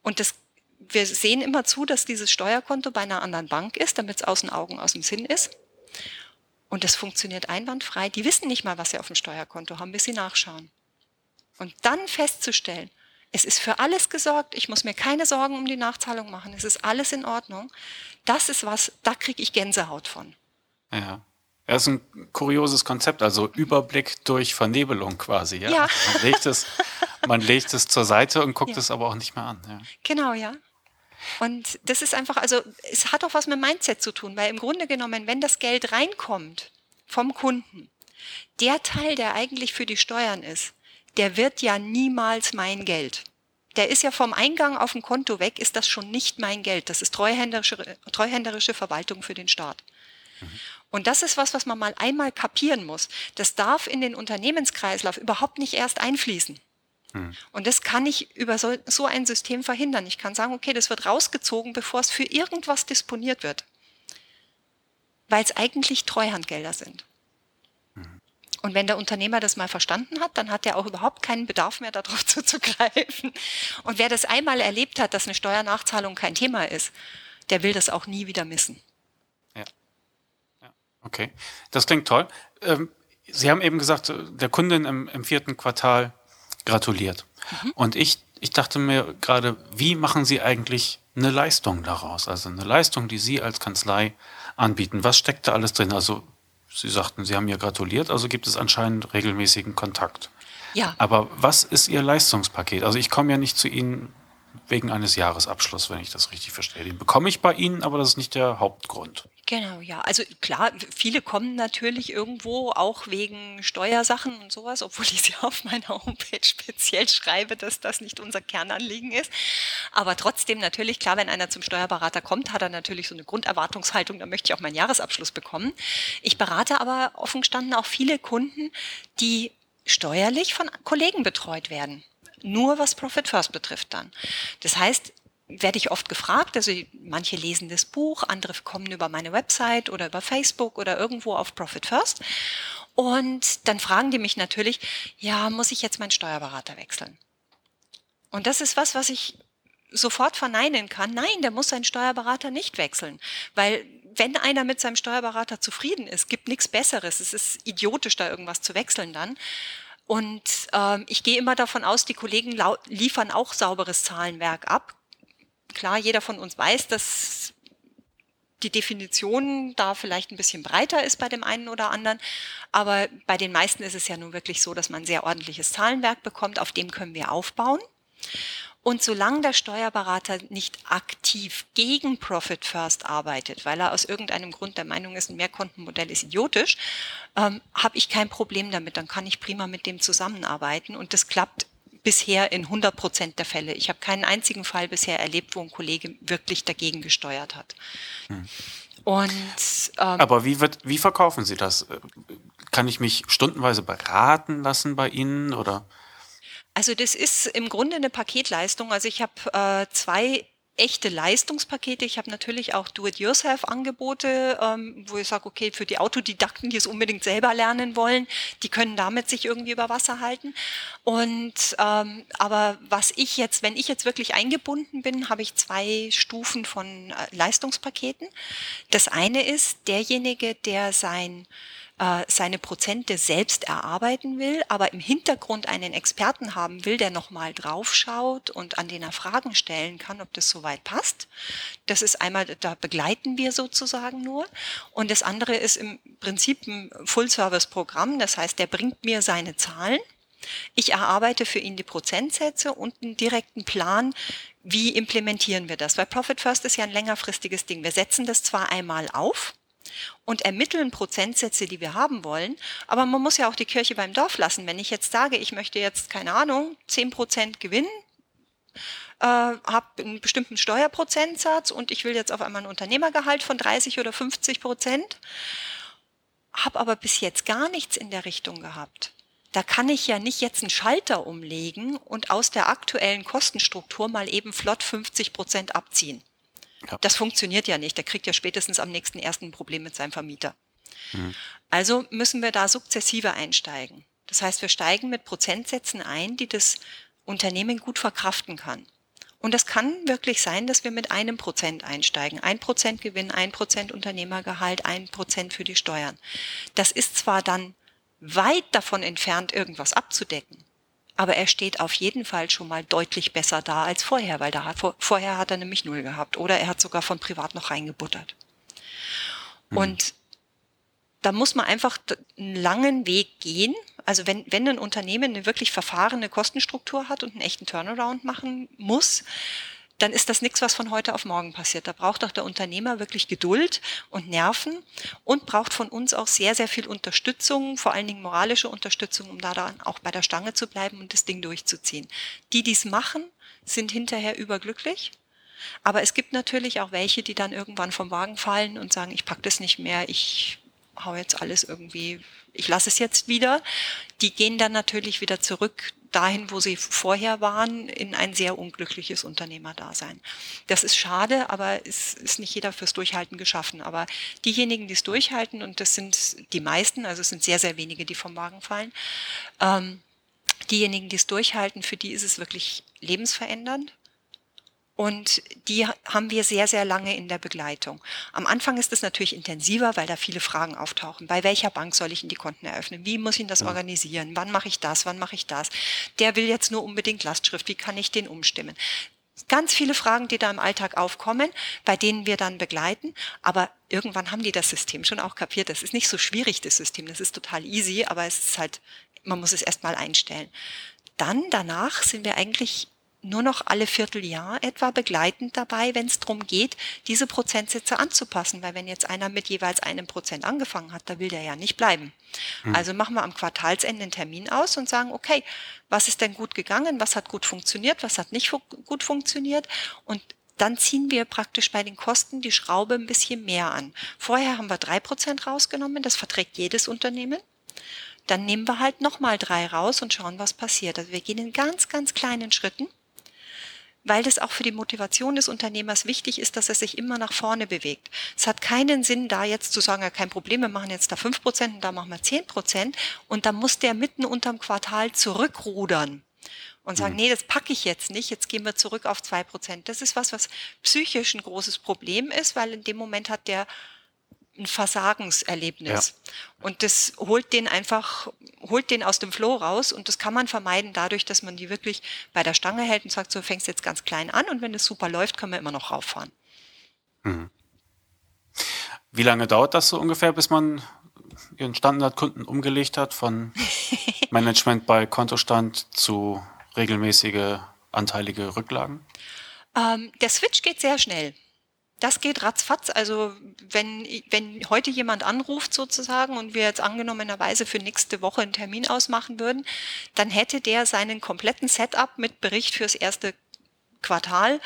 Und das, wir sehen immer zu, dass dieses Steuerkonto bei einer anderen Bank ist, damit es aus den Augen, aus dem Sinn ist. Und das funktioniert einwandfrei. Die wissen nicht mal, was sie auf dem Steuerkonto haben, bis sie nachschauen. Und dann festzustellen, es ist für alles gesorgt. Ich muss mir keine Sorgen um die Nachzahlung machen. Es ist alles in Ordnung. Das ist was, da kriege ich Gänsehaut von. Ja. Das ist ein kurioses Konzept, also Überblick durch Vernebelung quasi. Ja. ja. Man, legt es, man legt es zur Seite und guckt ja. es aber auch nicht mehr an. Ja. Genau, ja. Und das ist einfach, also es hat auch was mit Mindset zu tun, weil im Grunde genommen, wenn das Geld reinkommt vom Kunden, der Teil, der eigentlich für die Steuern ist, der wird ja niemals mein Geld. Der ist ja vom Eingang auf dem Konto weg, ist das schon nicht mein Geld. Das ist treuhänderische, treuhänderische Verwaltung für den Staat. Mhm. Und das ist was, was man mal einmal kapieren muss. Das darf in den Unternehmenskreislauf überhaupt nicht erst einfließen. Mhm. Und das kann ich über so, so ein System verhindern. Ich kann sagen, okay, das wird rausgezogen, bevor es für irgendwas disponiert wird. Weil es eigentlich Treuhandgelder sind. Und wenn der Unternehmer das mal verstanden hat, dann hat er auch überhaupt keinen Bedarf mehr (laughs) darauf zuzugreifen. Und wer das einmal erlebt hat, dass eine Steuernachzahlung kein Thema ist, der will das auch nie wieder missen. Ja. ja. Okay, das klingt toll. Ähm, Sie haben eben gesagt, der Kundin im, im vierten Quartal gratuliert. Mhm. Und ich, ich dachte mir gerade, wie machen Sie eigentlich eine Leistung daraus? Also eine Leistung, die Sie als Kanzlei anbieten. Was steckt da alles drin? Also Sie sagten, Sie haben mir gratuliert, also gibt es anscheinend regelmäßigen Kontakt. Ja. Aber was ist Ihr Leistungspaket? Also ich komme ja nicht zu Ihnen wegen eines Jahresabschlusses, wenn ich das richtig verstehe. Den bekomme ich bei Ihnen, aber das ist nicht der Hauptgrund. Genau, ja. Also klar, viele kommen natürlich irgendwo auch wegen Steuersachen und sowas, obwohl (laughs) ich sie auf meiner Homepage speziell schreibe, dass das nicht unser Kernanliegen ist. Aber trotzdem natürlich, klar, wenn einer zum Steuerberater kommt, hat er natürlich so eine Grunderwartungshaltung, da möchte ich auch meinen Jahresabschluss bekommen. Ich berate aber offen gestanden auch viele Kunden, die steuerlich von Kollegen betreut werden. Nur was Profit First betrifft dann. Das heißt, werde ich oft gefragt. Also manche lesen das Buch, andere kommen über meine Website oder über Facebook oder irgendwo auf Profit First. Und dann fragen die mich natürlich, ja, muss ich jetzt meinen Steuerberater wechseln? Und das ist was, was ich sofort verneinen kann. Nein, der muss seinen Steuerberater nicht wechseln, weil wenn einer mit seinem Steuerberater zufrieden ist, gibt nichts Besseres. Es ist idiotisch, da irgendwas zu wechseln dann. Und ähm, ich gehe immer davon aus, die Kollegen liefern auch sauberes Zahlenwerk ab, Klar, jeder von uns weiß, dass die Definition da vielleicht ein bisschen breiter ist bei dem einen oder anderen. Aber bei den meisten ist es ja nun wirklich so, dass man ein sehr ordentliches Zahlenwerk bekommt, auf dem können wir aufbauen. Und solange der Steuerberater nicht aktiv gegen Profit First arbeitet, weil er aus irgendeinem Grund der Meinung ist, ein Mehrkontenmodell ist idiotisch, ähm, habe ich kein Problem damit. Dann kann ich prima mit dem zusammenarbeiten. Und das klappt bisher in 100 Prozent der Fälle. Ich habe keinen einzigen Fall bisher erlebt, wo ein Kollege wirklich dagegen gesteuert hat. Hm. Und, ähm, Aber wie, wird, wie verkaufen Sie das? Kann ich mich stundenweise beraten lassen bei Ihnen oder? Also das ist im Grunde eine Paketleistung. Also ich habe äh, zwei echte Leistungspakete. Ich habe natürlich auch Do-it-yourself-Angebote, ähm, wo ich sage, okay, für die Autodidakten, die es unbedingt selber lernen wollen, die können damit sich irgendwie über Wasser halten. Und ähm, aber was ich jetzt, wenn ich jetzt wirklich eingebunden bin, habe ich zwei Stufen von äh, Leistungspaketen. Das eine ist derjenige, der sein äh, seine Prozente selbst erarbeiten will, aber im Hintergrund einen Experten haben will, der nochmal draufschaut und an den er Fragen stellen kann, ob das soweit passt. Das ist einmal, da begleiten wir sozusagen nur. Und das andere ist im Prinzip ein Full-Service-Programm. Das heißt, der bringt mir seine Zahlen. Ich erarbeite für ihn die Prozentsätze und einen direkten Plan, wie implementieren wir das? Weil Profit First ist ja ein längerfristiges Ding. Wir setzen das zwar einmal auf, und ermitteln Prozentsätze, die wir haben wollen. Aber man muss ja auch die Kirche beim Dorf lassen. Wenn ich jetzt sage, ich möchte jetzt, keine Ahnung, 10 Prozent gewinnen, äh, habe einen bestimmten Steuerprozentsatz und ich will jetzt auf einmal ein Unternehmergehalt von 30 oder 50 Prozent, habe aber bis jetzt gar nichts in der Richtung gehabt. Da kann ich ja nicht jetzt einen Schalter umlegen und aus der aktuellen Kostenstruktur mal eben flott 50 Prozent abziehen. Ja. Das funktioniert ja nicht. Der kriegt ja spätestens am nächsten ersten ein Problem mit seinem Vermieter. Mhm. Also müssen wir da sukzessive einsteigen. Das heißt, wir steigen mit Prozentsätzen ein, die das Unternehmen gut verkraften kann. Und das kann wirklich sein, dass wir mit einem Prozent einsteigen. Ein Prozent Gewinn, ein Prozent Unternehmergehalt, ein Prozent für die Steuern. Das ist zwar dann weit davon entfernt, irgendwas abzudecken. Aber er steht auf jeden Fall schon mal deutlich besser da als vorher, weil da vor, vorher hat er nämlich null gehabt oder er hat sogar von privat noch reingebuttert. Mhm. Und da muss man einfach einen langen Weg gehen. Also wenn, wenn ein Unternehmen eine wirklich verfahrene Kostenstruktur hat und einen echten Turnaround machen muss, dann ist das nichts, was von heute auf morgen passiert. Da braucht auch der Unternehmer wirklich Geduld und Nerven und braucht von uns auch sehr, sehr viel Unterstützung, vor allen Dingen moralische Unterstützung, um da dann auch bei der Stange zu bleiben und das Ding durchzuziehen. Die, die es machen, sind hinterher überglücklich. Aber es gibt natürlich auch welche, die dann irgendwann vom Wagen fallen und sagen, ich pack das nicht mehr, ich hau jetzt alles irgendwie, ich lasse es jetzt wieder. Die gehen dann natürlich wieder zurück dahin, wo sie vorher waren, in ein sehr unglückliches Unternehmerdasein. Das ist schade, aber es ist nicht jeder fürs Durchhalten geschaffen. Aber diejenigen, die es durchhalten, und das sind die meisten, also es sind sehr, sehr wenige, die vom Wagen fallen, ähm, diejenigen, die es durchhalten, für die ist es wirklich lebensverändernd. Und die haben wir sehr, sehr lange in der Begleitung. Am Anfang ist es natürlich intensiver, weil da viele Fragen auftauchen. Bei welcher Bank soll ich in die Konten eröffnen? Wie muss ich das organisieren? Wann mache ich das? Wann mache ich das? Der will jetzt nur unbedingt Lastschrift. Wie kann ich den umstimmen? Ganz viele Fragen, die da im Alltag aufkommen, bei denen wir dann begleiten. Aber irgendwann haben die das System schon auch kapiert. Das ist nicht so schwierig, das System. Das ist total easy, aber es ist halt, man muss es erstmal einstellen. Dann danach sind wir eigentlich nur noch alle Vierteljahr etwa begleitend dabei, wenn es darum geht, diese Prozentsätze anzupassen. Weil wenn jetzt einer mit jeweils einem Prozent angefangen hat, da will der ja nicht bleiben. Mhm. Also machen wir am Quartalsende einen Termin aus und sagen, okay, was ist denn gut gegangen, was hat gut funktioniert, was hat nicht fu gut funktioniert und dann ziehen wir praktisch bei den Kosten die Schraube ein bisschen mehr an. Vorher haben wir drei Prozent rausgenommen, das verträgt jedes Unternehmen dann nehmen wir halt nochmal drei raus und schauen, was passiert. Also wir gehen in ganz, ganz kleinen Schritten, weil das auch für die Motivation des Unternehmers wichtig ist, dass er sich immer nach vorne bewegt. Es hat keinen Sinn, da jetzt zu sagen, ja, kein Problem, wir machen jetzt da fünf Prozent und da machen wir zehn Prozent und dann muss der mitten unterm Quartal zurückrudern und sagen, mhm. nee, das packe ich jetzt nicht, jetzt gehen wir zurück auf zwei Prozent. Das ist was, was psychisch ein großes Problem ist, weil in dem Moment hat der ein Versagenserlebnis. Ja. Und das holt den einfach, holt den aus dem Flow raus und das kann man vermeiden dadurch, dass man die wirklich bei der Stange hält und sagt, so fängst jetzt ganz klein an und wenn es super läuft, können wir immer noch rauffahren. Mhm. Wie lange dauert das so ungefähr, bis man Ihren Standardkunden umgelegt hat von (laughs) Management bei Kontostand zu regelmäßige anteilige Rücklagen? Ähm, der Switch geht sehr schnell das geht ratzfatz. Also wenn, wenn heute jemand anruft sozusagen und wir jetzt angenommenerweise für nächste Woche einen Termin ausmachen würden, dann hätte der seinen kompletten Setup mit Bericht fürs erste Quartal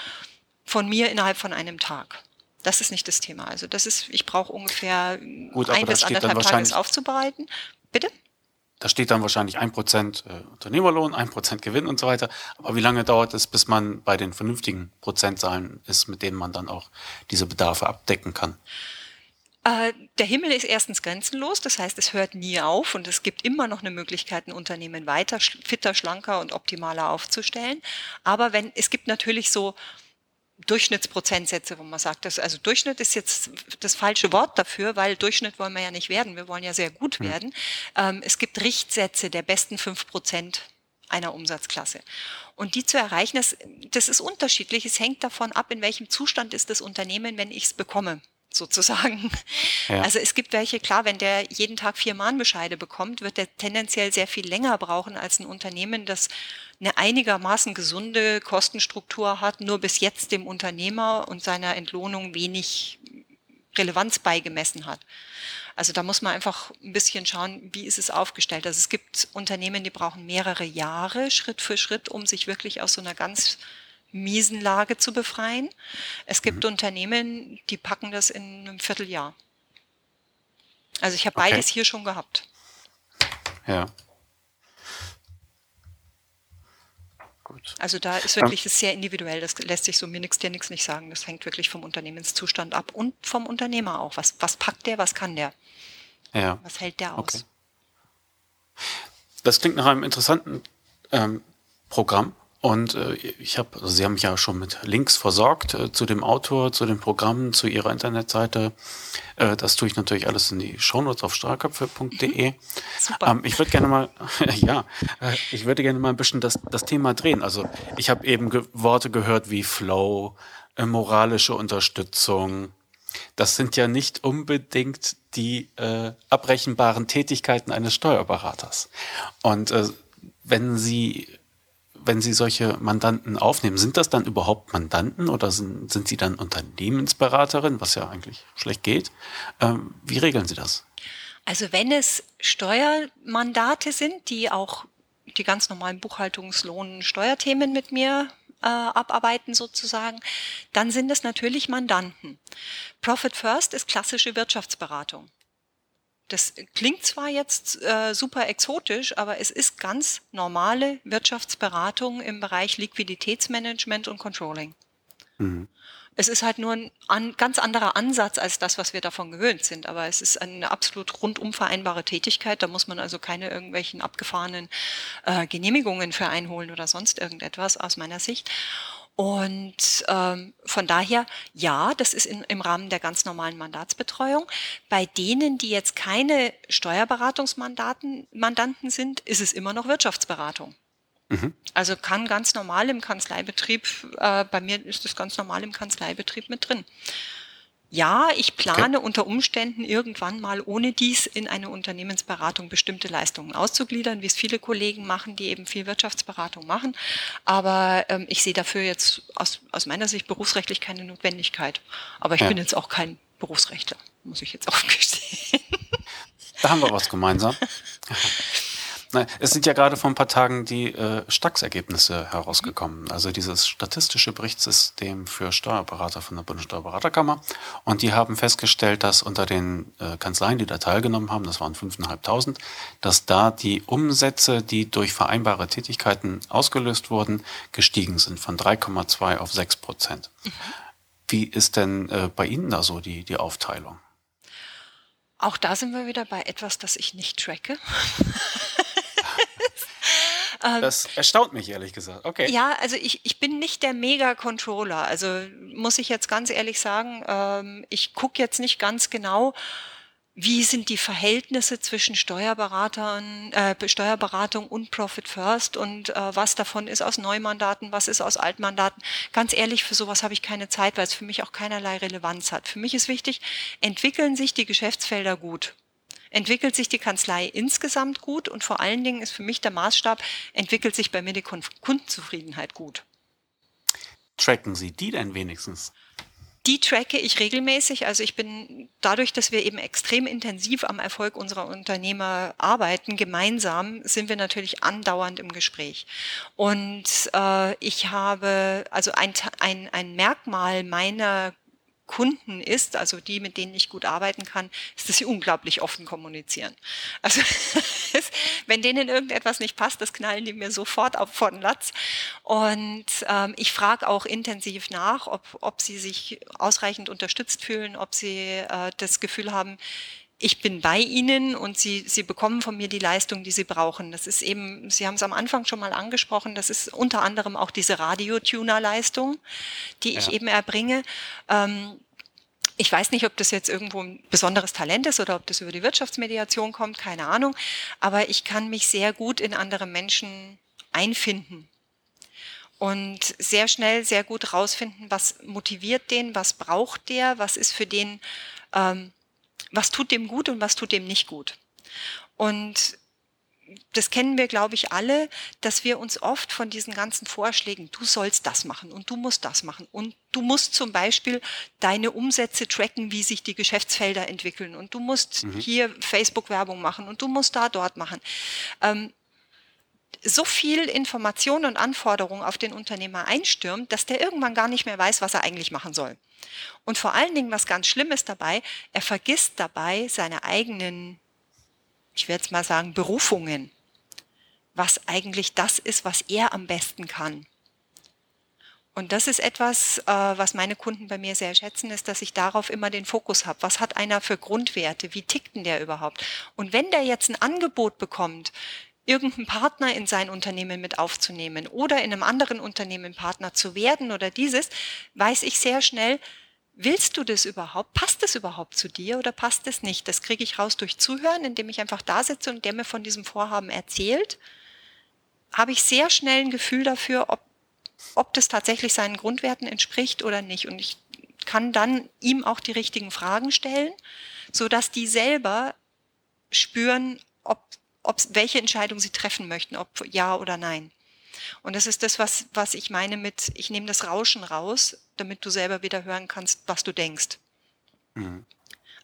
von mir innerhalb von einem Tag. Das ist nicht das Thema. Also das ist, ich brauche ungefähr Gut, ein bis anderthalb Tage, es aufzubereiten. Bitte? Da steht dann wahrscheinlich ein Prozent äh, Unternehmerlohn, ein Prozent Gewinn und so weiter. Aber wie lange dauert es, bis man bei den vernünftigen Prozentzahlen ist, mit denen man dann auch diese Bedarfe abdecken kann? Äh, der Himmel ist erstens grenzenlos, das heißt, es hört nie auf und es gibt immer noch eine Möglichkeit, ein Unternehmen weiter fitter, schlanker und optimaler aufzustellen. Aber wenn es gibt natürlich so Durchschnittsprozentsätze, wo man sagt, dass, also Durchschnitt ist jetzt das falsche Wort dafür, weil Durchschnitt wollen wir ja nicht werden. Wir wollen ja sehr gut hm. werden. Ähm, es gibt Richtsätze der besten fünf Prozent einer Umsatzklasse. Und die zu erreichen, das, das ist unterschiedlich. Es hängt davon ab, in welchem Zustand ist das Unternehmen, wenn ich es bekomme sozusagen. Ja. Also es gibt welche, klar, wenn der jeden Tag vier Mahnbescheide bekommt, wird der tendenziell sehr viel länger brauchen als ein Unternehmen, das eine einigermaßen gesunde Kostenstruktur hat, nur bis jetzt dem Unternehmer und seiner Entlohnung wenig Relevanz beigemessen hat. Also da muss man einfach ein bisschen schauen, wie ist es aufgestellt. Also es gibt Unternehmen, die brauchen mehrere Jahre Schritt für Schritt, um sich wirklich aus so einer ganz miesen Lage zu befreien. Es gibt mhm. Unternehmen, die packen das in einem Vierteljahr. Also ich habe okay. beides hier schon gehabt. Ja. Gut. Also da ist wirklich ähm, sehr individuell. Das lässt sich so mir nichts dir nichts nicht sagen. Das hängt wirklich vom Unternehmenszustand ab und vom Unternehmer auch. Was, was packt der, was kann der? Ja. Was hält der aus? Okay. Das klingt nach einem interessanten ähm, Programm. Und äh, ich habe, also Sie haben mich ja schon mit Links versorgt äh, zu dem Autor, zu den Programmen, zu Ihrer Internetseite. Äh, das tue ich natürlich alles in die Shownotes auf starköpfe.de. Mhm. Ähm, ich würde gerne mal, (laughs) ja, äh, ich würde gerne mal ein bisschen das, das Thema drehen. Also ich habe eben ge Worte gehört wie Flow, äh, moralische Unterstützung. Das sind ja nicht unbedingt die äh, abrechenbaren Tätigkeiten eines Steuerberaters. Und wenn Sie wenn Sie solche Mandanten aufnehmen, sind das dann überhaupt Mandanten oder sind, sind Sie dann Unternehmensberaterin, was ja eigentlich schlecht geht? Ähm, wie regeln Sie das? Also wenn es Steuermandate sind, die auch die ganz normalen Buchhaltungslohn, Steuerthemen mit mir äh, abarbeiten sozusagen, dann sind es natürlich Mandanten. Profit First ist klassische Wirtschaftsberatung. Das klingt zwar jetzt äh, super exotisch, aber es ist ganz normale Wirtschaftsberatung im Bereich Liquiditätsmanagement und Controlling. Mhm. Es ist halt nur ein an, ganz anderer Ansatz als das, was wir davon gewöhnt sind. Aber es ist eine absolut rundum vereinbare Tätigkeit. Da muss man also keine irgendwelchen abgefahrenen äh, Genehmigungen für einholen oder sonst irgendetwas aus meiner Sicht. Und ähm, von daher, ja, das ist in, im Rahmen der ganz normalen Mandatsbetreuung. Bei denen, die jetzt keine Steuerberatungsmandaten Mandanten sind, ist es immer noch Wirtschaftsberatung. Mhm. Also kann ganz normal im Kanzleibetrieb, äh, bei mir ist das ganz normal im Kanzleibetrieb mit drin. Ja, ich plane okay. unter Umständen irgendwann mal ohne dies in eine Unternehmensberatung bestimmte Leistungen auszugliedern, wie es viele Kollegen machen, die eben viel Wirtschaftsberatung machen. Aber ähm, ich sehe dafür jetzt aus, aus meiner Sicht berufsrechtlich keine Notwendigkeit. Aber ich ja. bin jetzt auch kein Berufsrechtler, muss ich jetzt auch (laughs) gestehen. Da haben wir was gemeinsam. (laughs) Nein, es sind ja gerade vor ein paar Tagen die äh, Stax-Ergebnisse herausgekommen, also dieses statistische Berichtssystem für Steuerberater von der Bundessteuerberaterkammer. Und die haben festgestellt, dass unter den äh, Kanzleien, die da teilgenommen haben, das waren 5.500, dass da die Umsätze, die durch vereinbare Tätigkeiten ausgelöst wurden, gestiegen sind von 3,2 auf 6 Prozent. Mhm. Wie ist denn äh, bei Ihnen da so die, die Aufteilung? Auch da sind wir wieder bei etwas, das ich nicht tracke. Ähm, das erstaunt mich ehrlich gesagt. Okay. Ja, also ich, ich bin nicht der Mega-Controller. Also muss ich jetzt ganz ehrlich sagen, ähm, ich gucke jetzt nicht ganz genau, wie sind die Verhältnisse zwischen Steuerberatern, äh, Steuerberatung und Profit First und äh, was davon ist aus Neumandaten, was ist aus Altmandaten. Ganz ehrlich, für sowas habe ich keine Zeit, weil es für mich auch keinerlei Relevanz hat. Für mich ist wichtig, entwickeln sich die Geschäftsfelder gut entwickelt sich die Kanzlei insgesamt gut und vor allen Dingen ist für mich der Maßstab, entwickelt sich bei mir die Kundenzufriedenheit gut. Tracken Sie die denn wenigstens? Die tracke ich regelmäßig. Also ich bin dadurch, dass wir eben extrem intensiv am Erfolg unserer Unternehmer arbeiten, gemeinsam sind wir natürlich andauernd im Gespräch. Und äh, ich habe also ein, ein, ein Merkmal meiner Kunden ist, also die, mit denen ich gut arbeiten kann, ist, dass sie unglaublich offen kommunizieren. Also (laughs) wenn denen irgendetwas nicht passt, das knallen die mir sofort auf von Latz. Und ähm, ich frage auch intensiv nach, ob, ob sie sich ausreichend unterstützt fühlen, ob sie äh, das Gefühl haben, ich bin bei Ihnen und Sie, Sie bekommen von mir die Leistung, die Sie brauchen. Das ist eben, Sie haben es am Anfang schon mal angesprochen, das ist unter anderem auch diese Radiotuner-Leistung, die ich ja. eben erbringe. Ähm, ich weiß nicht, ob das jetzt irgendwo ein besonderes Talent ist oder ob das über die Wirtschaftsmediation kommt, keine Ahnung. Aber ich kann mich sehr gut in andere Menschen einfinden und sehr schnell, sehr gut rausfinden, was motiviert den, was braucht der, was ist für den ähm, was tut dem gut und was tut dem nicht gut. Und das kennen wir, glaube ich, alle, dass wir uns oft von diesen ganzen Vorschlägen, du sollst das machen und du musst das machen und du musst zum Beispiel deine Umsätze tracken, wie sich die Geschäftsfelder entwickeln und du musst mhm. hier Facebook-Werbung machen und du musst da dort machen. Ähm, so viel Information und Anforderungen auf den Unternehmer einstürmt, dass der irgendwann gar nicht mehr weiß, was er eigentlich machen soll. Und vor allen Dingen, was ganz schlimm ist dabei, er vergisst dabei seine eigenen, ich werde jetzt mal sagen, Berufungen, was eigentlich das ist, was er am besten kann. Und das ist etwas, äh, was meine Kunden bei mir sehr schätzen, ist, dass ich darauf immer den Fokus habe. Was hat einer für Grundwerte? Wie tickt denn der überhaupt? Und wenn der jetzt ein Angebot bekommt, irgendeinen Partner in sein Unternehmen mit aufzunehmen oder in einem anderen Unternehmen Partner zu werden oder dieses, weiß ich sehr schnell, willst du das überhaupt? Passt das überhaupt zu dir oder passt es nicht? Das kriege ich raus durch Zuhören, indem ich einfach da sitze und der mir von diesem Vorhaben erzählt. Habe ich sehr schnell ein Gefühl dafür, ob, ob das tatsächlich seinen Grundwerten entspricht oder nicht. Und ich kann dann ihm auch die richtigen Fragen stellen, so dass die selber spüren, ob ob, welche Entscheidung sie treffen möchten, ob ja oder nein. Und das ist das, was, was ich meine mit, ich nehme das Rauschen raus, damit du selber wieder hören kannst, was du denkst. Mhm.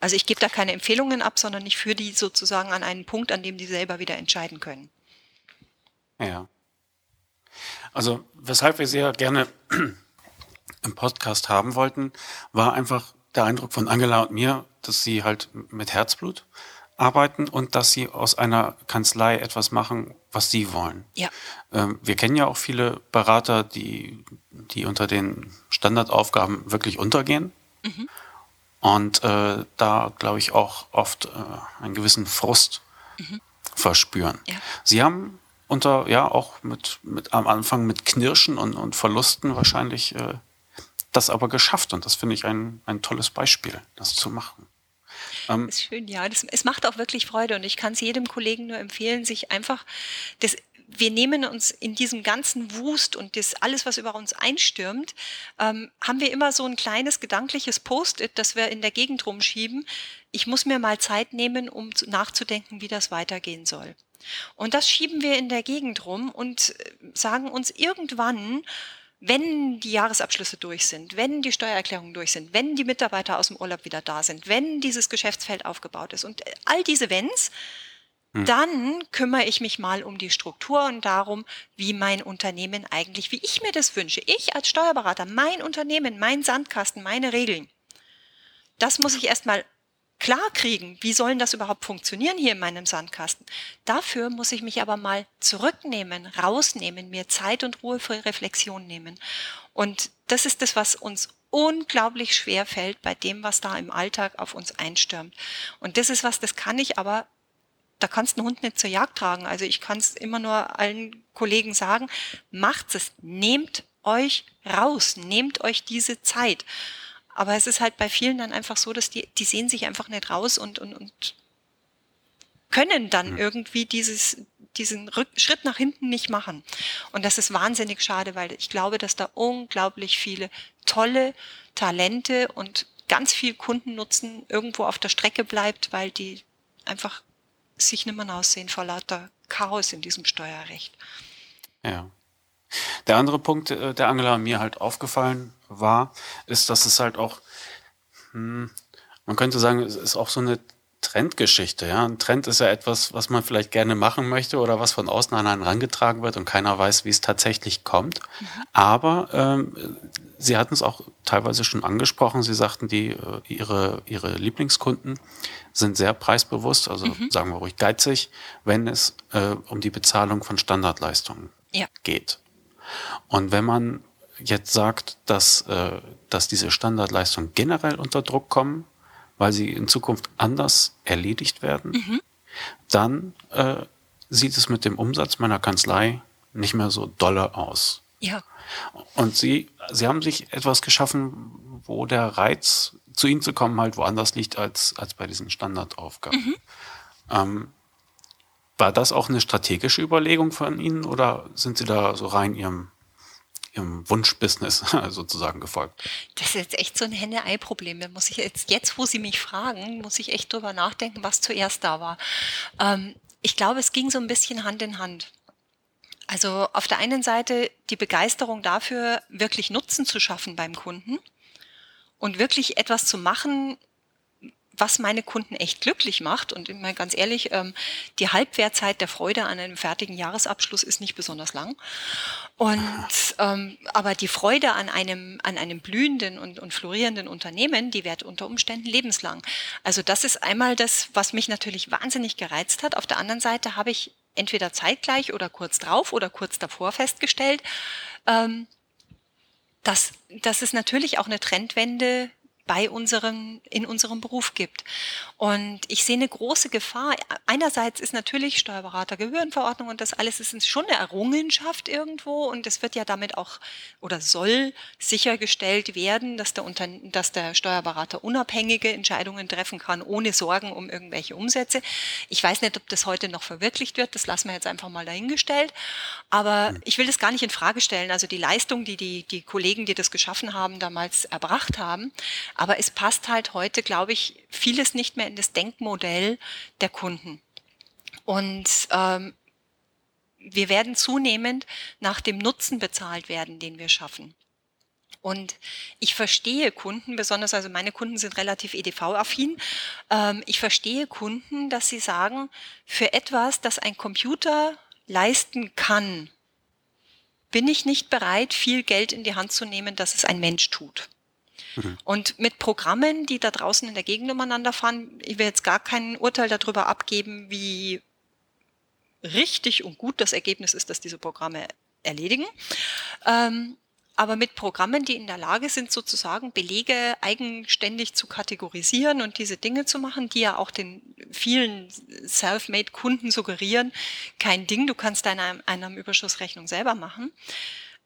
Also ich gebe da keine Empfehlungen ab, sondern ich führe die sozusagen an einen Punkt, an dem die selber wieder entscheiden können. Ja. Also weshalb wir sehr gerne (clears throat) im Podcast haben wollten, war einfach der Eindruck von Angela und mir, dass sie halt mit Herzblut arbeiten und dass sie aus einer Kanzlei etwas machen, was sie wollen. Ja. Ähm, wir kennen ja auch viele Berater, die, die unter den Standardaufgaben wirklich untergehen. Mhm. Und äh, da, glaube ich, auch oft äh, einen gewissen Frust mhm. verspüren. Ja. Sie haben unter, ja, auch mit, mit am Anfang mit Knirschen und, und Verlusten wahrscheinlich äh, das aber geschafft. Und das finde ich ein, ein tolles Beispiel, das zu machen. Ähm, ist schön, ja. Das, es macht auch wirklich Freude und ich kann es jedem Kollegen nur empfehlen, sich einfach das wir nehmen uns in diesem ganzen Wust und das alles, was über uns einstürmt, ähm, haben wir immer so ein kleines gedankliches Post-it, das wir in der Gegend rumschieben. Ich muss mir mal Zeit nehmen, um nachzudenken, wie das weitergehen soll. Und das schieben wir in der Gegend rum und äh, sagen uns irgendwann, wenn die Jahresabschlüsse durch sind, wenn die Steuererklärungen durch sind, wenn die Mitarbeiter aus dem Urlaub wieder da sind, wenn dieses Geschäftsfeld aufgebaut ist und all diese Wenns, hm. dann kümmere ich mich mal um die Struktur und darum, wie mein Unternehmen eigentlich, wie ich mir das wünsche. Ich als Steuerberater, mein Unternehmen, mein Sandkasten, meine Regeln. Das muss ich erstmal klar kriegen, wie sollen das überhaupt funktionieren hier in meinem Sandkasten. Dafür muss ich mich aber mal zurücknehmen, rausnehmen, mir Zeit und Ruhe für Reflexion nehmen. Und das ist das, was uns unglaublich schwer fällt bei dem, was da im Alltag auf uns einstürmt. Und das ist was, das kann ich aber, da kannst du einen Hund nicht zur Jagd tragen. Also ich kann es immer nur allen Kollegen sagen, macht es, nehmt euch raus, nehmt euch diese Zeit. Aber es ist halt bei vielen dann einfach so, dass die, die sehen sich einfach nicht raus und, und, und können dann mhm. irgendwie dieses, diesen Rück Schritt nach hinten nicht machen. Und das ist wahnsinnig schade, weil ich glaube, dass da unglaublich viele tolle Talente und ganz viel Kundennutzen irgendwo auf der Strecke bleibt, weil die einfach sich nicht mehr aussehen vor lauter Chaos in diesem Steuerrecht. Ja. Der andere Punkt, äh, der Angela mir halt aufgefallen war, ist, dass es halt auch, hm, man könnte sagen, es ist auch so eine Trendgeschichte. Ja? Ein Trend ist ja etwas, was man vielleicht gerne machen möchte oder was von außen an einen herangetragen wird und keiner weiß, wie es tatsächlich kommt. Mhm. Aber ähm, Sie hatten es auch teilweise schon angesprochen. Sie sagten, die, äh, ihre, ihre Lieblingskunden sind sehr preisbewusst, also mhm. sagen wir ruhig geizig, wenn es äh, um die Bezahlung von Standardleistungen ja. geht. Und wenn man jetzt sagt, dass, äh, dass diese Standardleistungen generell unter Druck kommen, weil sie in Zukunft anders erledigt werden, mhm. dann äh, sieht es mit dem Umsatz meiner Kanzlei nicht mehr so dolle aus. Ja. Und sie, sie haben sich etwas geschaffen, wo der Reiz, zu ihnen zu kommen, halt woanders liegt als, als bei diesen Standardaufgaben. Mhm. Ähm, war das auch eine strategische Überlegung von Ihnen oder sind Sie da so rein Ihrem, Ihrem Wunschbusiness (laughs) sozusagen gefolgt? Das ist jetzt echt so ein Henne-Ei-Problem. Da muss ich jetzt, jetzt, wo Sie mich fragen, muss ich echt drüber nachdenken, was zuerst da war. Ähm, ich glaube, es ging so ein bisschen Hand in Hand. Also auf der einen Seite die Begeisterung dafür, wirklich Nutzen zu schaffen beim Kunden und wirklich etwas zu machen, was meine Kunden echt glücklich macht. Und ich meine ganz ehrlich, ähm, die Halbwertzeit der Freude an einem fertigen Jahresabschluss ist nicht besonders lang. Und ähm, aber die Freude an einem an einem blühenden und, und florierenden Unternehmen, die wird unter Umständen lebenslang. Also das ist einmal das, was mich natürlich wahnsinnig gereizt hat. Auf der anderen Seite habe ich entweder zeitgleich oder kurz drauf oder kurz davor festgestellt, ähm, dass, dass es natürlich auch eine Trendwende bei unserem, in unserem Beruf gibt. Und ich sehe eine große Gefahr. Einerseits ist natürlich Steuerberatergebührenverordnung und das alles ist schon eine Errungenschaft irgendwo und es wird ja damit auch oder soll sichergestellt werden, dass der, Unter dass der Steuerberater unabhängige Entscheidungen treffen kann, ohne Sorgen um irgendwelche Umsätze. Ich weiß nicht, ob das heute noch verwirklicht wird, das lassen wir jetzt einfach mal dahingestellt. Aber hm. ich will das gar nicht in Frage stellen. Also die Leistung, die die, die Kollegen, die das geschaffen haben, damals erbracht haben. Aber es passt halt heute, glaube ich, vieles nicht mehr in das Denkmodell der Kunden. Und ähm, wir werden zunehmend nach dem Nutzen bezahlt werden, den wir schaffen. Und ich verstehe Kunden, besonders also meine Kunden sind relativ EDV-affin. Ähm, ich verstehe Kunden, dass sie sagen, für etwas, das ein Computer leisten kann, bin ich nicht bereit, viel Geld in die Hand zu nehmen, dass es ein Mensch tut. Mhm. Und mit Programmen, die da draußen in der Gegend umeinander fahren, ich will jetzt gar kein Urteil darüber abgeben, wie richtig und gut das Ergebnis ist, dass diese Programme erledigen. Ähm, aber mit Programmen, die in der Lage sind, sozusagen Belege eigenständig zu kategorisieren und diese Dinge zu machen, die ja auch den vielen Self-Made-Kunden suggerieren, kein Ding, du kannst deine Einnahmenüberschussrechnung selber machen.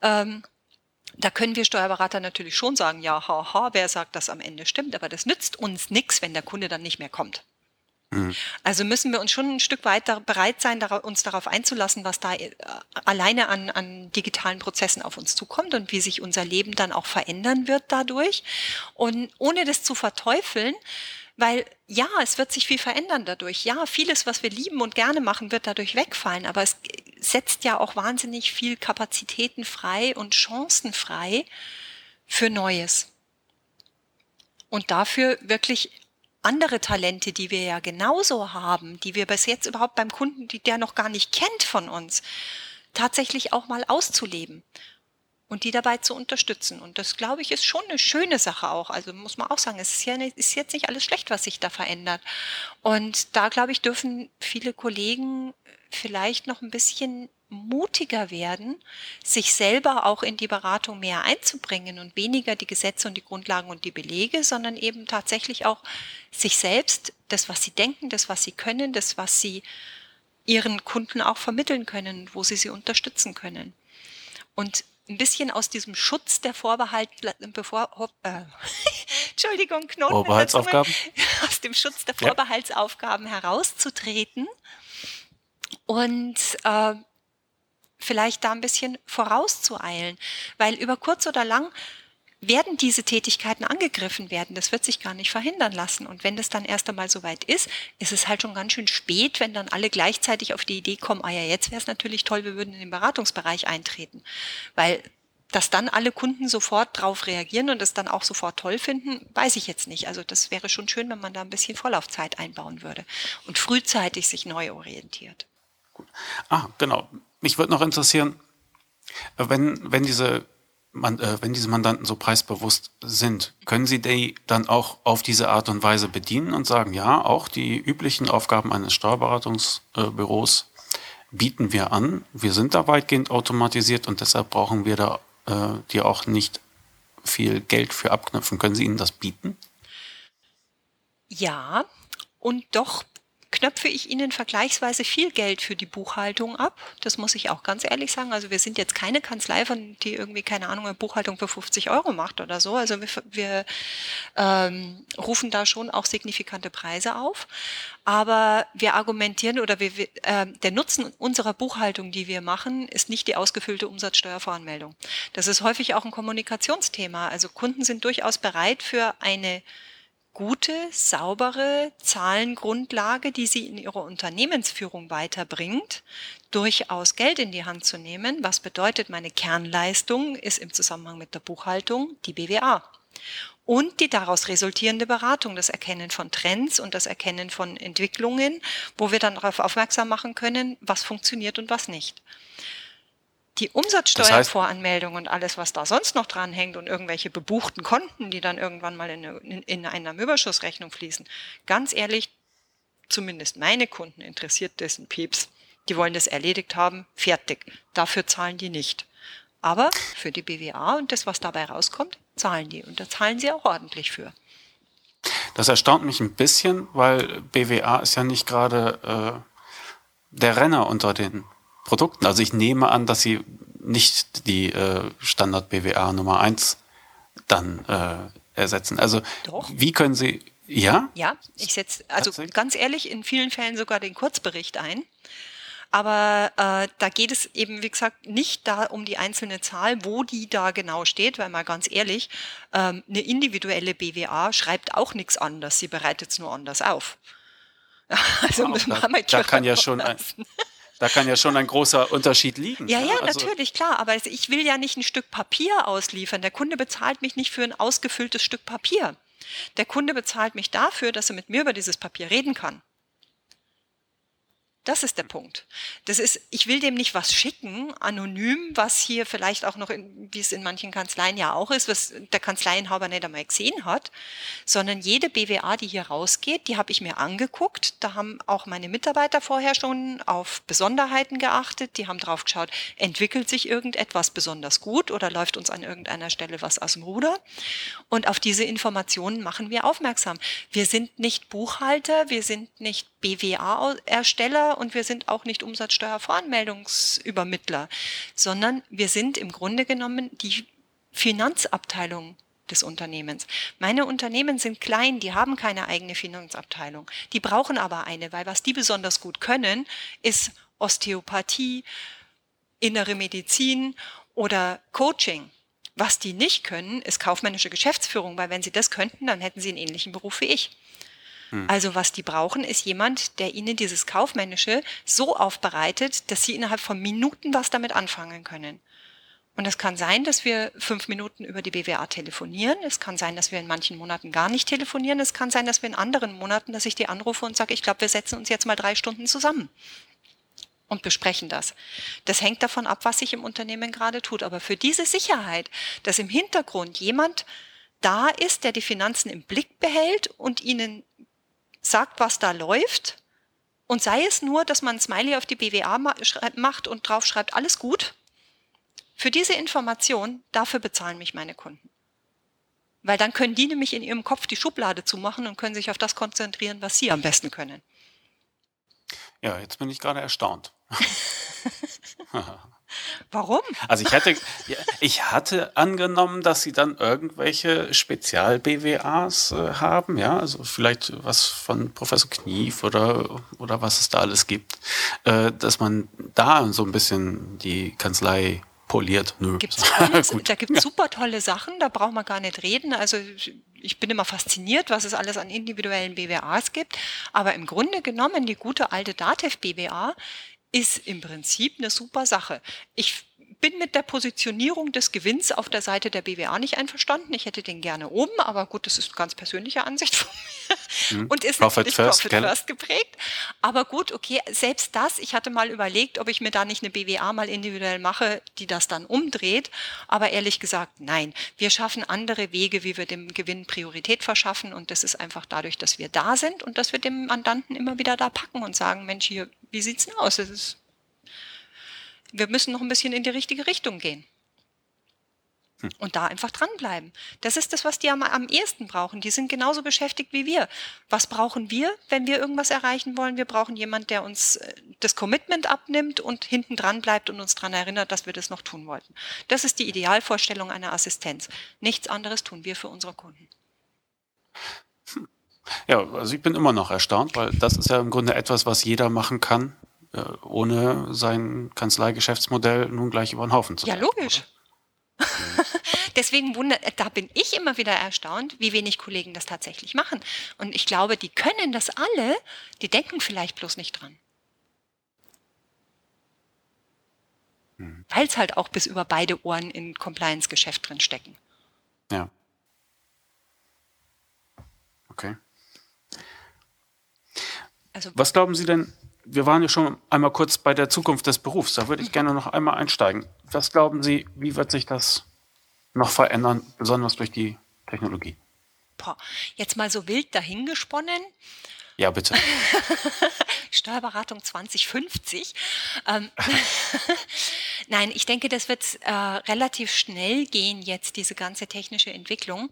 Ähm, da können wir Steuerberater natürlich schon sagen, ja, haha, wer sagt, dass am Ende stimmt, aber das nützt uns nichts, wenn der Kunde dann nicht mehr kommt. Mhm. Also müssen wir uns schon ein Stück weiter bereit sein, uns darauf einzulassen, was da äh, alleine an, an digitalen Prozessen auf uns zukommt und wie sich unser Leben dann auch verändern wird dadurch. Und ohne das zu verteufeln, weil ja, es wird sich viel verändern dadurch. Ja, vieles, was wir lieben und gerne machen, wird dadurch wegfallen. Aber es setzt ja auch wahnsinnig viel Kapazitäten frei und Chancen frei für Neues. Und dafür wirklich andere Talente, die wir ja genauso haben, die wir bis jetzt überhaupt beim Kunden, die der noch gar nicht kennt von uns, tatsächlich auch mal auszuleben und die dabei zu unterstützen. Und das, glaube ich, ist schon eine schöne Sache auch. Also muss man auch sagen, es ist, ja nicht, ist jetzt nicht alles schlecht, was sich da verändert. Und da, glaube ich, dürfen viele Kollegen vielleicht noch ein bisschen mutiger werden, sich selber auch in die Beratung mehr einzubringen und weniger die Gesetze und die Grundlagen und die Belege, sondern eben tatsächlich auch sich selbst, das, was sie denken, das, was sie können, das, was sie ihren Kunden auch vermitteln können, wo sie sie unterstützen können. Und ein bisschen aus diesem Schutz der Vorbehalt, bevor, äh, (laughs) Entschuldigung, Knoten Vorbehaltsaufgaben? aus dem Schutz der Vorbehaltsaufgaben ja. herauszutreten und äh, vielleicht da ein bisschen vorauszueilen, weil über kurz oder lang werden diese Tätigkeiten angegriffen werden. Das wird sich gar nicht verhindern lassen. Und wenn das dann erst einmal soweit ist, ist es halt schon ganz schön spät, wenn dann alle gleichzeitig auf die Idee kommen, ah ja, jetzt wäre es natürlich toll, wir würden in den Beratungsbereich eintreten. Weil dass dann alle Kunden sofort drauf reagieren und es dann auch sofort toll finden, weiß ich jetzt nicht. Also das wäre schon schön, wenn man da ein bisschen Vorlaufzeit einbauen würde und frühzeitig sich neu orientiert. Gut. Ah, genau. Mich würde noch interessieren, wenn, wenn diese man, äh, wenn diese Mandanten so preisbewusst sind, können Sie die dann auch auf diese Art und Weise bedienen und sagen, ja, auch die üblichen Aufgaben eines Steuerberatungsbüros äh, bieten wir an. Wir sind da weitgehend automatisiert und deshalb brauchen wir da äh, die auch nicht viel Geld für abknüpfen. Können Sie ihnen das bieten? Ja, und doch knöpfe ich Ihnen vergleichsweise viel Geld für die Buchhaltung ab. Das muss ich auch ganz ehrlich sagen. Also wir sind jetzt keine Kanzlei, von die irgendwie, keine Ahnung, eine Buchhaltung für 50 Euro macht oder so. Also wir, wir ähm, rufen da schon auch signifikante Preise auf. Aber wir argumentieren oder wir, äh, der Nutzen unserer Buchhaltung, die wir machen, ist nicht die ausgefüllte Umsatzsteuervoranmeldung. Das ist häufig auch ein Kommunikationsthema. Also Kunden sind durchaus bereit für eine gute, saubere Zahlengrundlage, die sie in ihrer Unternehmensführung weiterbringt, durchaus Geld in die Hand zu nehmen. Was bedeutet, meine Kernleistung ist im Zusammenhang mit der Buchhaltung die BWA. Und die daraus resultierende Beratung, das Erkennen von Trends und das Erkennen von Entwicklungen, wo wir dann darauf aufmerksam machen können, was funktioniert und was nicht die Umsatzsteuervoranmeldung und alles, was da sonst noch dran hängt und irgendwelche bebuchten Konten, die dann irgendwann mal in, in, in einer Überschussrechnung fließen, ganz ehrlich, zumindest meine Kunden interessiert dessen Pieps. Die wollen das erledigt haben, fertig. Dafür zahlen die nicht. Aber für die BWA und das, was dabei rauskommt, zahlen die. Und da zahlen sie auch ordentlich für. Das erstaunt mich ein bisschen, weil BWA ist ja nicht gerade äh, der Renner unter den Produkten. Also ich nehme an, dass Sie nicht die äh, Standard BWA Nummer 1 dann äh, ersetzen. Also Doch. wie können Sie ja? Ja, ich setze also ganz ehrlich in vielen Fällen sogar den Kurzbericht ein. Aber äh, da geht es eben, wie gesagt, nicht da um die einzelne Zahl, wo die da genau steht, weil mal ganz ehrlich, ähm, eine individuelle BWA schreibt auch nichts anders, sie bereitet es nur anders auf. (laughs) Also wow, da, da kann ja schon ein, da kann ja schon ein großer Unterschied liegen. Ja, ja, also natürlich, klar. Aber ich will ja nicht ein Stück Papier ausliefern. Der Kunde bezahlt mich nicht für ein ausgefülltes Stück Papier. Der Kunde bezahlt mich dafür, dass er mit mir über dieses Papier reden kann. Das ist der Punkt. Das ist, ich will dem nicht was schicken, anonym, was hier vielleicht auch noch, in, wie es in manchen Kanzleien ja auch ist, was der Kanzleienhaber nicht einmal gesehen hat, sondern jede BWA, die hier rausgeht, die habe ich mir angeguckt. Da haben auch meine Mitarbeiter vorher schon auf Besonderheiten geachtet. Die haben drauf geschaut, entwickelt sich irgendetwas besonders gut oder läuft uns an irgendeiner Stelle was aus dem Ruder? Und auf diese Informationen machen wir aufmerksam. Wir sind nicht Buchhalter, wir sind nicht BWA-Ersteller und wir sind auch nicht Umsatzsteuervoranmeldungsübermittler, sondern wir sind im Grunde genommen die Finanzabteilung des Unternehmens. Meine Unternehmen sind klein, die haben keine eigene Finanzabteilung. Die brauchen aber eine, weil was die besonders gut können, ist Osteopathie, innere Medizin oder Coaching. Was die nicht können, ist kaufmännische Geschäftsführung, weil wenn sie das könnten, dann hätten sie einen ähnlichen Beruf wie ich. Hm. Also was die brauchen, ist jemand, der ihnen dieses Kaufmännische so aufbereitet, dass sie innerhalb von Minuten was damit anfangen können. Und es kann sein, dass wir fünf Minuten über die BWA telefonieren. Es kann sein, dass wir in manchen Monaten gar nicht telefonieren. Es kann sein, dass wir in anderen Monaten, dass ich die anrufe und sage, ich glaube, wir setzen uns jetzt mal drei Stunden zusammen und besprechen das. Das hängt davon ab, was sich im Unternehmen gerade tut. Aber für diese Sicherheit, dass im Hintergrund jemand da ist, der die Finanzen im Blick behält und ihnen sagt, was da läuft, und sei es nur, dass man ein Smiley auf die BWA macht und drauf schreibt, alles gut, für diese Information, dafür bezahlen mich meine Kunden. Weil dann können die nämlich in ihrem Kopf die Schublade zumachen und können sich auf das konzentrieren, was sie am besten können. Ja, jetzt bin ich gerade erstaunt. (laughs) (laughs) Warum? Also ich hatte, ich hatte angenommen, dass sie dann irgendwelche Spezial-BWAs äh, haben, ja, also vielleicht was von Professor Knief oder, oder was es da alles gibt, äh, dass man da so ein bisschen die Kanzlei poliert. Nö. Gibt's alles, (laughs) da gibt es super tolle Sachen, da braucht man gar nicht reden. Also ich bin immer fasziniert, was es alles an individuellen BWAs gibt. Aber im Grunde genommen, die gute alte DATEV BWA ist im Prinzip eine super Sache. Ich bin mit der Positionierung des Gewinns auf der Seite der BWA nicht einverstanden. Ich hätte den gerne oben, aber gut, das ist ganz persönliche Ansicht von mir mhm. und ist Profit natürlich first, Profit First geprägt. Aber gut, okay, selbst das, ich hatte mal überlegt, ob ich mir da nicht eine BWA mal individuell mache, die das dann umdreht. Aber ehrlich gesagt, nein. Wir schaffen andere Wege, wie wir dem Gewinn Priorität verschaffen und das ist einfach dadurch, dass wir da sind und dass wir dem Mandanten immer wieder da packen und sagen, Mensch, hier, wie sieht's denn aus? Das ist wir müssen noch ein bisschen in die richtige Richtung gehen. Hm. Und da einfach dranbleiben. Das ist das, was die am, am ehesten brauchen. Die sind genauso beschäftigt wie wir. Was brauchen wir, wenn wir irgendwas erreichen wollen? Wir brauchen jemand, der uns äh, das Commitment abnimmt und hinten dran bleibt und uns daran erinnert, dass wir das noch tun wollten. Das ist die Idealvorstellung einer Assistenz. Nichts anderes tun wir für unsere Kunden. Hm. Ja, also ich bin immer noch erstaunt, weil das ist ja im Grunde etwas, was jeder machen kann, ohne sein Kanzleigeschäftsmodell nun gleich über den Haufen zu Ja, logisch. (laughs) Deswegen wundert, da bin ich immer wieder erstaunt, wie wenig Kollegen das tatsächlich machen. Und ich glaube, die können das alle, die denken vielleicht bloß nicht dran. Hm. Weil es halt auch bis über beide Ohren in Compliance-Geschäft drin stecken. Ja. Okay. Also, Was glauben Sie denn, wir waren ja schon einmal kurz bei der Zukunft des Berufs. Da würde ich gerne noch einmal einsteigen. Was glauben Sie, wie wird sich das noch verändern, besonders durch die Technologie? Boah, jetzt mal so wild dahingesponnen. Ja, bitte. (laughs) Steuerberatung 2050. Ähm, (laughs) Nein, ich denke, das wird äh, relativ schnell gehen jetzt, diese ganze technische Entwicklung.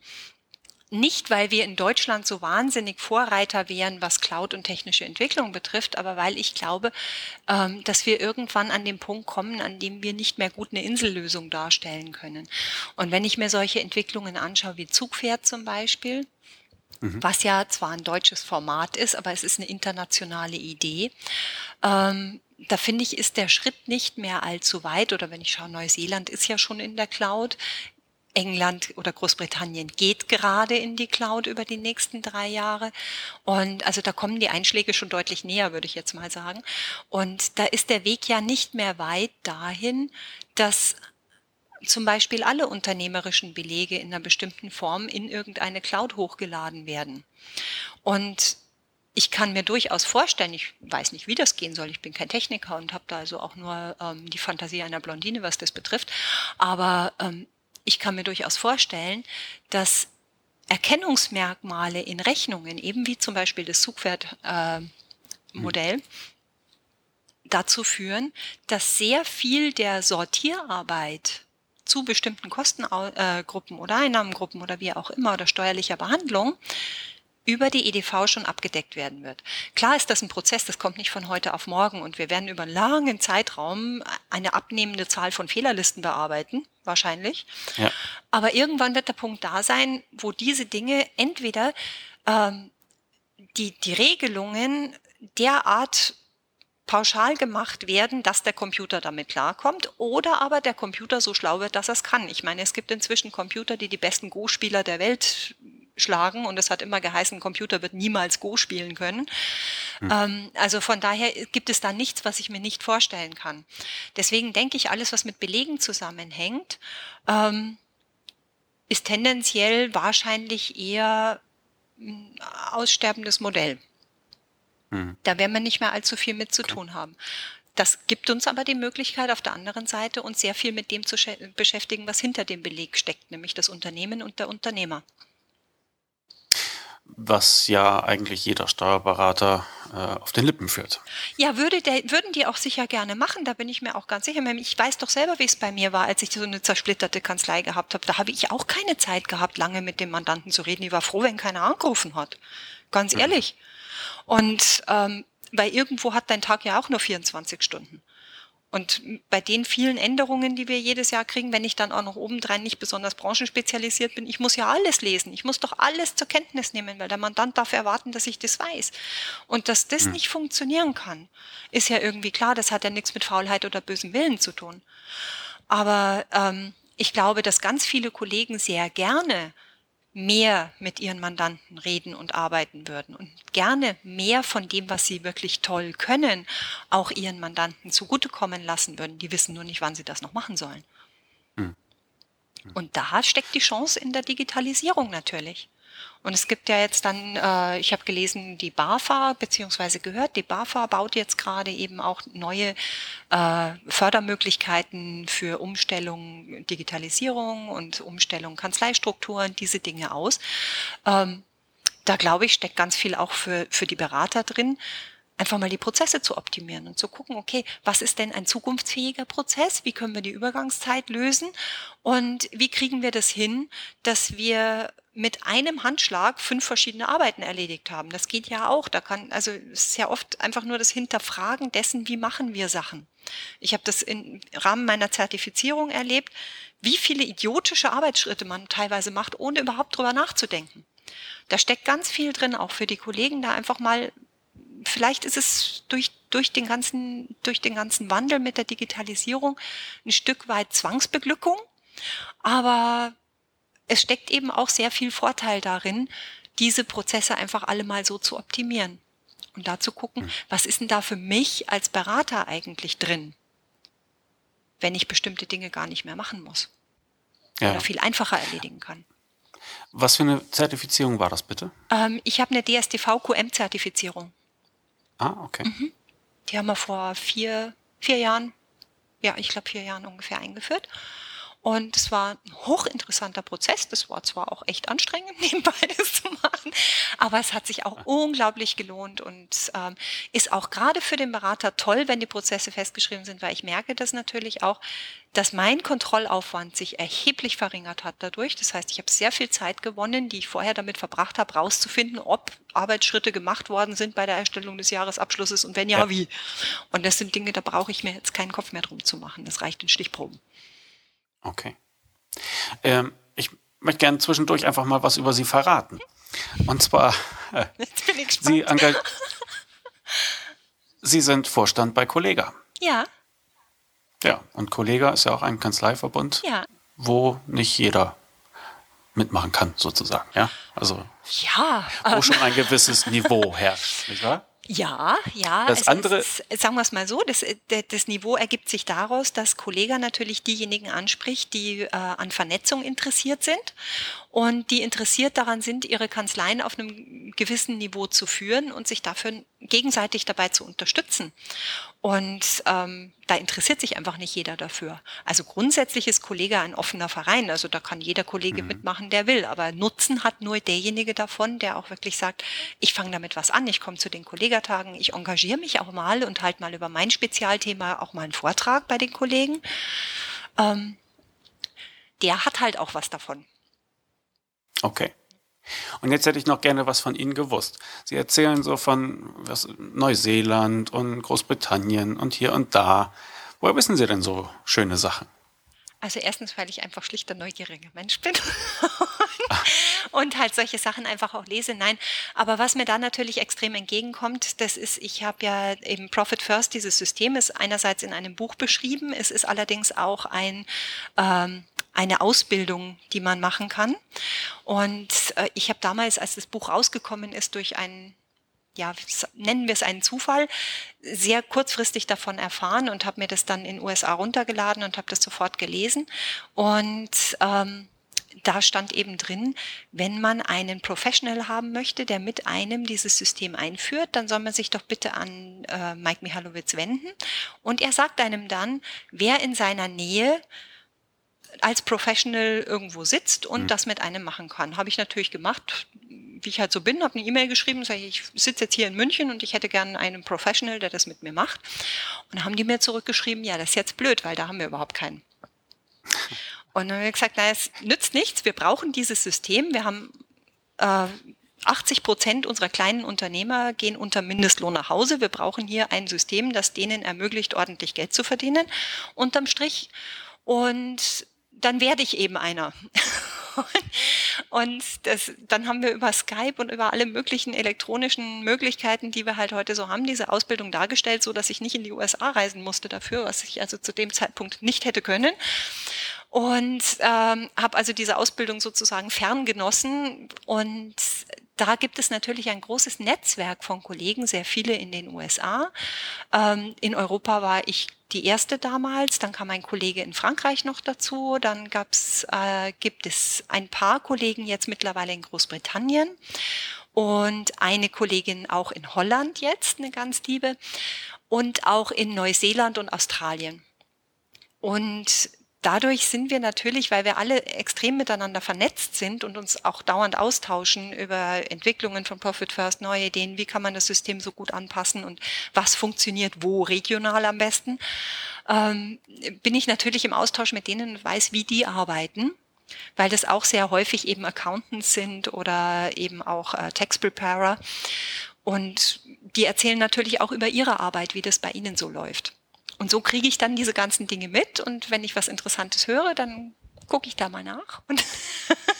Nicht, weil wir in Deutschland so wahnsinnig Vorreiter wären, was Cloud und technische Entwicklung betrifft, aber weil ich glaube, ähm, dass wir irgendwann an den Punkt kommen, an dem wir nicht mehr gut eine Insellösung darstellen können. Und wenn ich mir solche Entwicklungen anschaue, wie Zugpferd zum Beispiel, mhm. was ja zwar ein deutsches Format ist, aber es ist eine internationale Idee, ähm, da finde ich, ist der Schritt nicht mehr allzu weit. Oder wenn ich schaue, Neuseeland ist ja schon in der Cloud. England oder Großbritannien geht gerade in die Cloud über die nächsten drei Jahre. Und also da kommen die Einschläge schon deutlich näher, würde ich jetzt mal sagen. Und da ist der Weg ja nicht mehr weit dahin, dass zum Beispiel alle unternehmerischen Belege in einer bestimmten Form in irgendeine Cloud hochgeladen werden. Und ich kann mir durchaus vorstellen, ich weiß nicht, wie das gehen soll, ich bin kein Techniker und habe da also auch nur ähm, die Fantasie einer Blondine, was das betrifft, aber ähm, ich kann mir durchaus vorstellen, dass Erkennungsmerkmale in Rechnungen, eben wie zum Beispiel das Zugpferd-Modell, äh, dazu führen, dass sehr viel der Sortierarbeit zu bestimmten Kostengruppen äh, oder Einnahmengruppen oder wie auch immer oder steuerlicher Behandlung über die EDV schon abgedeckt werden wird. Klar ist das ein Prozess, das kommt nicht von heute auf morgen und wir werden über einen langen Zeitraum eine abnehmende Zahl von Fehlerlisten bearbeiten wahrscheinlich. Ja. Aber irgendwann wird der Punkt da sein, wo diese Dinge entweder ähm, die, die Regelungen derart pauschal gemacht werden, dass der Computer damit klarkommt oder aber der Computer so schlau wird, dass er es kann. Ich meine, es gibt inzwischen Computer, die die besten Go-Spieler der Welt schlagen und es hat immer geheißen, Computer wird niemals Go spielen können. Mhm. Ähm, also von daher gibt es da nichts, was ich mir nicht vorstellen kann. Deswegen denke ich, alles, was mit Belegen zusammenhängt, ähm, ist tendenziell wahrscheinlich eher ein aussterbendes Modell. Mhm. Da werden wir nicht mehr allzu viel mit zu tun haben. Das gibt uns aber die Möglichkeit, auf der anderen Seite uns sehr viel mit dem zu beschäftigen, was hinter dem Beleg steckt, nämlich das Unternehmen und der Unternehmer. Was ja eigentlich jeder Steuerberater äh, auf den Lippen führt. Ja, würde der, würden die auch sicher gerne machen, da bin ich mir auch ganz sicher. Ich weiß doch selber, wie es bei mir war, als ich so eine zersplitterte Kanzlei gehabt habe. Da habe ich auch keine Zeit gehabt, lange mit dem Mandanten zu reden. Ich war froh, wenn keiner angerufen hat. Ganz mhm. ehrlich. Und ähm, weil irgendwo hat dein Tag ja auch nur 24 Stunden. Und bei den vielen Änderungen, die wir jedes Jahr kriegen, wenn ich dann auch noch obendrein nicht besonders branchenspezialisiert bin, ich muss ja alles lesen. Ich muss doch alles zur Kenntnis nehmen, weil der Mandant darf erwarten, dass ich das weiß. Und dass das hm. nicht funktionieren kann, ist ja irgendwie klar. Das hat ja nichts mit Faulheit oder bösem Willen zu tun. Aber ähm, ich glaube, dass ganz viele Kollegen sehr gerne mehr mit ihren Mandanten reden und arbeiten würden und gerne mehr von dem, was sie wirklich toll können, auch ihren Mandanten zugutekommen lassen würden. Die wissen nur nicht, wann sie das noch machen sollen. Hm. Und da steckt die Chance in der Digitalisierung natürlich. Und es gibt ja jetzt dann, äh, ich habe gelesen, die BAFA, beziehungsweise gehört, die BAFA baut jetzt gerade eben auch neue äh, Fördermöglichkeiten für Umstellung Digitalisierung und Umstellung Kanzleistrukturen, diese Dinge aus. Ähm, da glaube ich, steckt ganz viel auch für, für die Berater drin einfach mal die Prozesse zu optimieren und zu gucken, okay, was ist denn ein zukunftsfähiger Prozess? Wie können wir die Übergangszeit lösen? Und wie kriegen wir das hin, dass wir mit einem Handschlag fünf verschiedene Arbeiten erledigt haben? Das geht ja auch. Da kann, also es ist ja oft einfach nur das Hinterfragen dessen, wie machen wir Sachen. Ich habe das im Rahmen meiner Zertifizierung erlebt, wie viele idiotische Arbeitsschritte man teilweise macht, ohne überhaupt drüber nachzudenken. Da steckt ganz viel drin, auch für die Kollegen, da einfach mal vielleicht ist es durch, durch, den ganzen, durch den ganzen Wandel mit der Digitalisierung ein Stück weit Zwangsbeglückung. Aber es steckt eben auch sehr viel Vorteil darin, diese Prozesse einfach alle mal so zu optimieren. Und da zu gucken, hm. was ist denn da für mich als Berater eigentlich drin, wenn ich bestimmte Dinge gar nicht mehr machen muss. Ja. Oder viel einfacher erledigen kann. Was für eine Zertifizierung war das bitte? Ähm, ich habe eine DSTV-QM-Zertifizierung. Ah, okay. Mhm. Die haben wir vor vier, vier Jahren, ja, ich glaube vier Jahren ungefähr eingeführt. Und es war ein hochinteressanter Prozess. Das war zwar auch echt anstrengend, (laughs) nebenbei das zu machen, aber es hat sich auch unglaublich gelohnt und ähm, ist auch gerade für den Berater toll, wenn die Prozesse festgeschrieben sind, weil ich merke das natürlich auch, dass mein Kontrollaufwand sich erheblich verringert hat dadurch. Das heißt, ich habe sehr viel Zeit gewonnen, die ich vorher damit verbracht habe, rauszufinden, ob Arbeitsschritte gemacht worden sind bei der Erstellung des Jahresabschlusses und wenn ja, ja. wie. Und das sind Dinge, da brauche ich mir jetzt keinen Kopf mehr drum zu machen. Das reicht in Stichproben. Okay. Ähm, ich möchte gerne zwischendurch einfach mal was über Sie verraten. Und zwar, äh, (laughs) Sie, Sie sind Vorstand bei Kollega. Ja. Ja, und Kollega ist ja auch ein Kanzleiverbund, ja. wo nicht jeder mitmachen kann, sozusagen. Ja, also ja, wo schon ein gewisses Niveau herrscht, nicht wahr? Ja, ja. Das andere, ist, sagen wir es mal so, das, das, Niveau ergibt sich daraus, dass Kollega natürlich diejenigen anspricht, die äh, an Vernetzung interessiert sind und die interessiert daran sind, ihre Kanzleien auf einem gewissen Niveau zu führen und sich dafür gegenseitig dabei zu unterstützen. Und ähm, da interessiert sich einfach nicht jeder dafür. Also grundsätzlich ist Kollege ein offener Verein. Also da kann jeder Kollege mhm. mitmachen, der will. Aber Nutzen hat nur derjenige davon, der auch wirklich sagt, ich fange damit was an, ich komme zu den Kollegatagen, ich engagiere mich auch mal und halt mal über mein Spezialthema auch mal einen Vortrag bei den Kollegen. Ähm, der hat halt auch was davon. Okay. Und jetzt hätte ich noch gerne was von Ihnen gewusst. Sie erzählen so von was, Neuseeland und Großbritannien und hier und da. Woher wissen Sie denn so schöne Sachen? Also erstens, weil ich einfach schlichter neugieriger Mensch bin (laughs) (laughs) und halt solche Sachen einfach auch lese. Nein, aber was mir da natürlich extrem entgegenkommt, das ist, ich habe ja eben Profit First, dieses System ist einerseits in einem Buch beschrieben, es ist allerdings auch ein ähm, eine Ausbildung, die man machen kann. Und äh, ich habe damals, als das Buch rausgekommen ist, durch einen ja, nennen wir es einen Zufall, sehr kurzfristig davon erfahren und habe mir das dann in USA runtergeladen und habe das sofort gelesen. Und ähm, da stand eben drin, wenn man einen Professional haben möchte, der mit einem dieses System einführt, dann soll man sich doch bitte an äh, Mike Michalowitz wenden. Und er sagt einem dann, wer in seiner Nähe als Professional irgendwo sitzt und mhm. das mit einem machen kann. Habe ich natürlich gemacht, wie ich halt so bin, habe eine E-Mail geschrieben, sage ich, ich sitze jetzt hier in München und ich hätte gerne einen Professional, der das mit mir macht. Und dann haben die mir zurückgeschrieben, ja, das ist jetzt blöd, weil da haben wir überhaupt keinen. Und dann haben wir gesagt, na, es nützt nichts, wir brauchen dieses System. Wir haben äh, 80 Prozent unserer kleinen Unternehmer gehen unter Mindestlohn nach Hause. Wir brauchen hier ein System, das denen ermöglicht, ordentlich Geld zu verdienen, unterm Strich. Und dann werde ich eben einer. (laughs) und das, dann haben wir über Skype und über alle möglichen elektronischen Möglichkeiten, die wir halt heute so haben, diese Ausbildung dargestellt, so dass ich nicht in die USA reisen musste dafür, was ich also zu dem Zeitpunkt nicht hätte können. Und ähm, habe also diese Ausbildung sozusagen ferngenossen und da gibt es natürlich ein großes Netzwerk von Kollegen, sehr viele in den USA. Ähm, in Europa war ich die erste damals, dann kam ein Kollege in Frankreich noch dazu, dann gab's, äh, gibt es ein paar Kollegen jetzt mittlerweile in Großbritannien und eine Kollegin auch in Holland jetzt, eine ganz liebe, und auch in Neuseeland und Australien. Und dadurch sind wir natürlich, weil wir alle extrem miteinander vernetzt sind und uns auch dauernd austauschen über Entwicklungen von Profit First, neue Ideen, wie kann man das System so gut anpassen und was funktioniert wo regional am besten, ähm, bin ich natürlich im Austausch mit denen und weiß, wie die arbeiten weil das auch sehr häufig eben Accountants sind oder eben auch äh, Text Preparer. Und die erzählen natürlich auch über ihre Arbeit, wie das bei ihnen so läuft. Und so kriege ich dann diese ganzen Dinge mit und wenn ich was Interessantes höre, dann gucke ich da mal nach. Und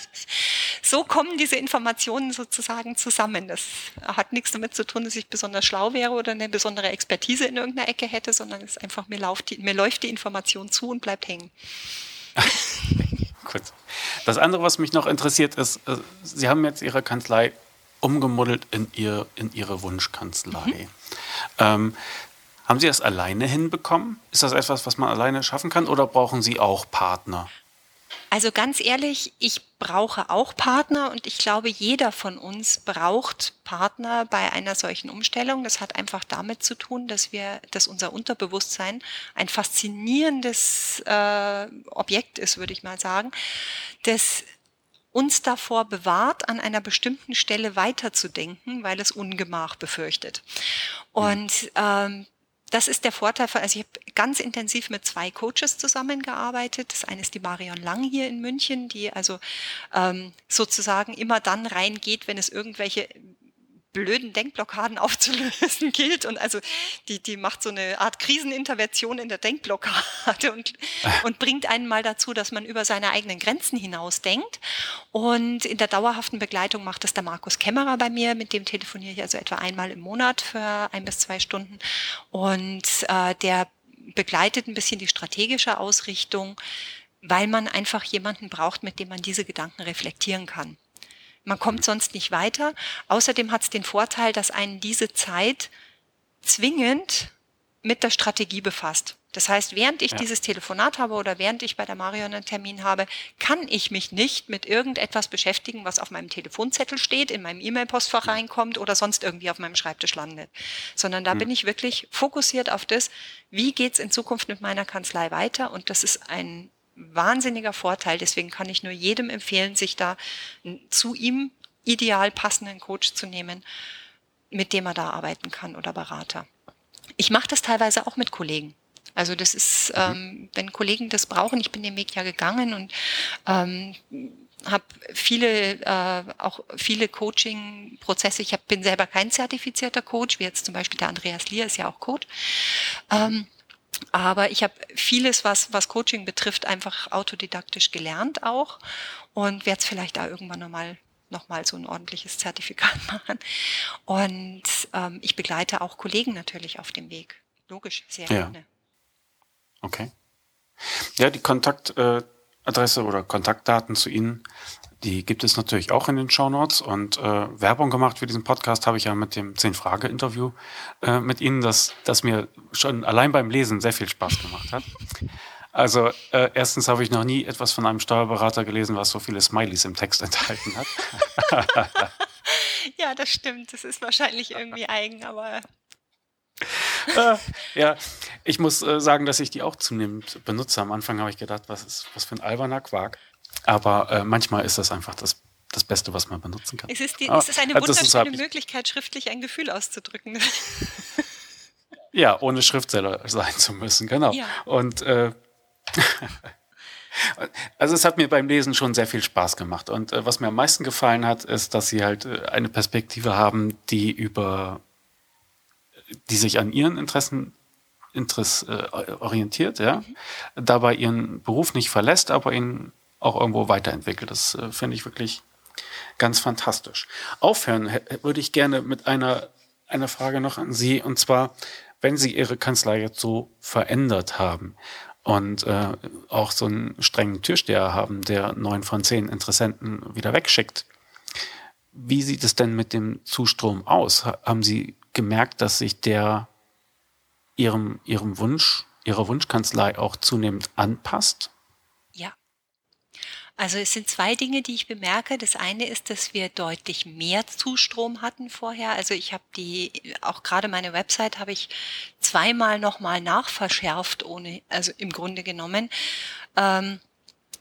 (laughs) so kommen diese Informationen sozusagen zusammen. Das hat nichts damit zu tun, dass ich besonders schlau wäre oder eine besondere Expertise in irgendeiner Ecke hätte, sondern es ist einfach, mir, läuft die, mir läuft die Information zu und bleibt hängen. (laughs) Gut. Das andere, was mich noch interessiert, ist, äh, Sie haben jetzt Ihre Kanzlei umgemoddelt in, ihr, in Ihre Wunschkanzlei. Mhm. Ähm, haben Sie das alleine hinbekommen? Ist das etwas, was man alleine schaffen kann oder brauchen Sie auch Partner? Also ganz ehrlich, ich brauche auch Partner und ich glaube, jeder von uns braucht Partner bei einer solchen Umstellung. Das hat einfach damit zu tun, dass wir, dass unser Unterbewusstsein ein faszinierendes äh, Objekt ist, würde ich mal sagen, das uns davor bewahrt, an einer bestimmten Stelle weiterzudenken, weil es Ungemach befürchtet. Und ähm, das ist der Vorteil von, also ich habe ganz intensiv mit zwei Coaches zusammengearbeitet. Das eine ist die Marion Lang hier in München, die also ähm, sozusagen immer dann reingeht, wenn es irgendwelche blöden Denkblockaden (laughs) aufzulösen gilt. Und also die, die macht so eine Art Krisenintervention in der Denkblockade und, und bringt einen mal dazu, dass man über seine eigenen Grenzen hinaus denkt. Und in der dauerhaften Begleitung macht das der Markus Kämmerer bei mir, mit dem telefoniere ich also etwa einmal im Monat für ein bis zwei Stunden. Und äh, der begleitet ein bisschen die strategische Ausrichtung, weil man einfach jemanden braucht, mit dem man diese Gedanken reflektieren kann. Man kommt sonst nicht weiter. Außerdem hat es den Vorteil, dass einen diese Zeit zwingend mit der Strategie befasst. Das heißt, während ich ja. dieses Telefonat habe oder während ich bei der Marion einen Termin habe, kann ich mich nicht mit irgendetwas beschäftigen, was auf meinem Telefonzettel steht, in meinem E-Mail-Postfach reinkommt oder sonst irgendwie auf meinem Schreibtisch landet. Sondern da hm. bin ich wirklich fokussiert auf das, wie geht's in Zukunft mit meiner Kanzlei weiter. Und das ist ein wahnsinniger Vorteil. Deswegen kann ich nur jedem empfehlen, sich da zu ihm ideal passenden Coach zu nehmen, mit dem er da arbeiten kann oder Berater. Ich mache das teilweise auch mit Kollegen. Also das ist, mhm. ähm, wenn Kollegen das brauchen, ich bin den Weg ja gegangen und ähm, habe viele, äh, auch viele Coaching-Prozesse. Ich hab, bin selber kein zertifizierter Coach, wie jetzt zum Beispiel der Andreas Lier ist ja auch Coach. Ähm, Aber ich habe vieles, was, was Coaching betrifft, einfach autodidaktisch gelernt auch und werde es vielleicht da irgendwann nochmal noch mal so ein ordentliches Zertifikat (laughs) machen. Und ähm, ich begleite auch Kollegen natürlich auf dem Weg. Logisch, sehr ja. gerne. Okay. Ja, die Kontaktadresse oder Kontaktdaten zu Ihnen die gibt es natürlich auch in den Shownotes und äh, Werbung gemacht für diesen Podcast habe ich ja mit dem Zehn-Frage-Interview äh, mit Ihnen, das, das mir schon allein beim Lesen sehr viel Spaß gemacht hat. Also äh, erstens habe ich noch nie etwas von einem Steuerberater gelesen, was so viele Smileys im Text (laughs) enthalten hat. ja, das stimmt. Das ist wahrscheinlich irgendwie eigen, aber äh, ja, ich muss äh, sagen, dass ich die auch zunehmend benutze. Am Anfang habe ich gedacht, was ist was für ein alberner Quark. Aber äh, manchmal ist das einfach das, das Beste, was man benutzen kann. Es ist, die, es ist eine (laughs) wunderschöne ist, Möglichkeit, schriftlich ein Gefühl auszudrücken. (laughs) ja, ohne Schriftsteller sein zu müssen, genau. Ja. Und äh, (laughs) also es hat mir beim Lesen schon sehr viel Spaß gemacht. Und äh, was mir am meisten gefallen hat, ist, dass sie halt äh, eine Perspektive haben, die über, die sich an ihren Interessen Interess, äh, orientiert, ja, mhm. dabei ihren Beruf nicht verlässt, aber ihn auch irgendwo weiterentwickelt. Das äh, finde ich wirklich ganz fantastisch. Aufhören würde ich gerne mit einer, einer Frage noch an Sie, und zwar, wenn Sie Ihre Kanzlei jetzt so verändert haben und äh, auch so einen strengen Türsteher haben, der neun von zehn Interessenten wieder wegschickt, wie sieht es denn mit dem Zustrom aus? Haben Sie gemerkt, dass sich der Ihrem, Ihrem Wunsch, Ihrer Wunschkanzlei auch zunehmend anpasst? Also es sind zwei Dinge, die ich bemerke. Das eine ist, dass wir deutlich mehr Zustrom hatten vorher. Also ich habe die, auch gerade meine Website habe ich zweimal nochmal nachverschärft, ohne, also im Grunde genommen. Ähm,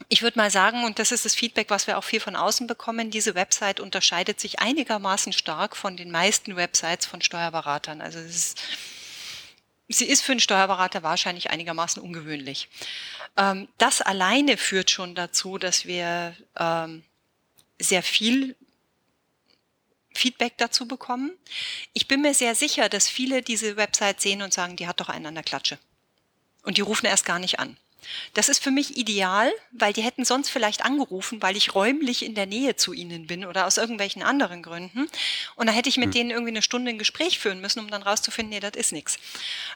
ich würde mal sagen, und das ist das Feedback, was wir auch viel von außen bekommen, diese Website unterscheidet sich einigermaßen stark von den meisten Websites von Steuerberatern. Also es ist sie ist für einen Steuerberater wahrscheinlich einigermaßen ungewöhnlich. Ähm, das alleine führt schon dazu, dass wir ähm, sehr viel Feedback dazu bekommen. Ich bin mir sehr sicher, dass viele diese Website sehen und sagen, die hat doch einen an der Klatsche. Und die rufen erst gar nicht an. Das ist für mich ideal, weil die hätten sonst vielleicht angerufen, weil ich räumlich in der Nähe zu ihnen bin oder aus irgendwelchen anderen Gründen. Und da hätte ich mit hm. denen irgendwie eine Stunde ein Gespräch führen müssen, um dann rauszufinden, nee, das ist nichts.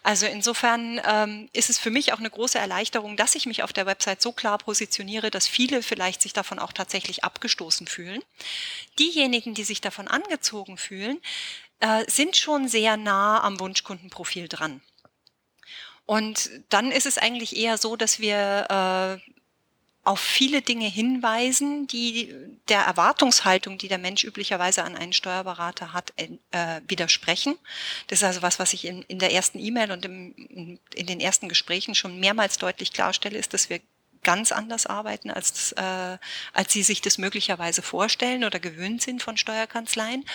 Also insofern ähm, ist es für mich auch eine große Erleichterung, dass ich mich auf der Website so klar positioniere, dass viele vielleicht sich davon auch tatsächlich abgestoßen fühlen. Diejenigen, die sich davon angezogen fühlen, äh, sind schon sehr nah am Wunschkundenprofil dran. Und dann ist es eigentlich eher so, dass wir äh, auf viele Dinge hinweisen, die der Erwartungshaltung, die der Mensch üblicherweise an einen Steuerberater hat, äh, widersprechen. Das ist also was, was ich in, in der ersten E-Mail und im, in den ersten Gesprächen schon mehrmals deutlich klarstelle, ist, dass wir ganz anders arbeiten, als, äh, als sie sich das möglicherweise vorstellen oder gewöhnt sind von Steuerkanzleien.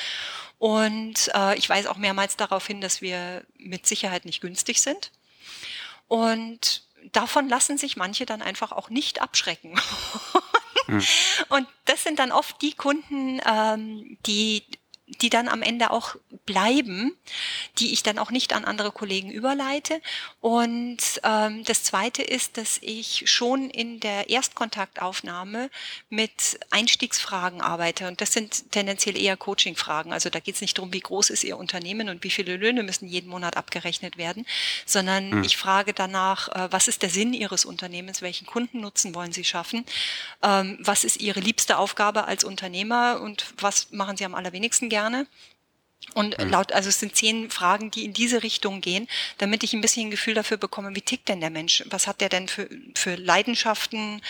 Und äh, ich weise auch mehrmals darauf hin, dass wir mit Sicherheit nicht günstig sind. Und davon lassen sich manche dann einfach auch nicht abschrecken. hm. (laughs) Und das sind dann oft die Kunden, ähm, die die dann am Ende auch bleiben, die ich dann auch nicht an andere Kollegen überleite. Und ähm, das Zweite ist, dass ich schon in der Erstkontaktaufnahme mit Einstiegsfragen arbeite. Und das sind tendenziell eher Coachingfragen. Also da geht es nicht darum, wie groß ist Ihr Unternehmen und wie viele Löhne müssen jeden Monat abgerechnet werden, sondern mhm. ich frage danach, äh, was ist der Sinn Ihres Unternehmens, welchen Kundennutzen wollen Sie schaffen, ähm, was ist Ihre liebste Aufgabe als Unternehmer und was machen Sie am allerwenigsten gerne. Und mhm. laut, also es sind zehn Fragen, die in diese Richtung gehen, damit ich ein bisschen ein Gefühl dafür bekomme, wie tickt denn der Mensch? Was hat der denn für, für Leidenschaften?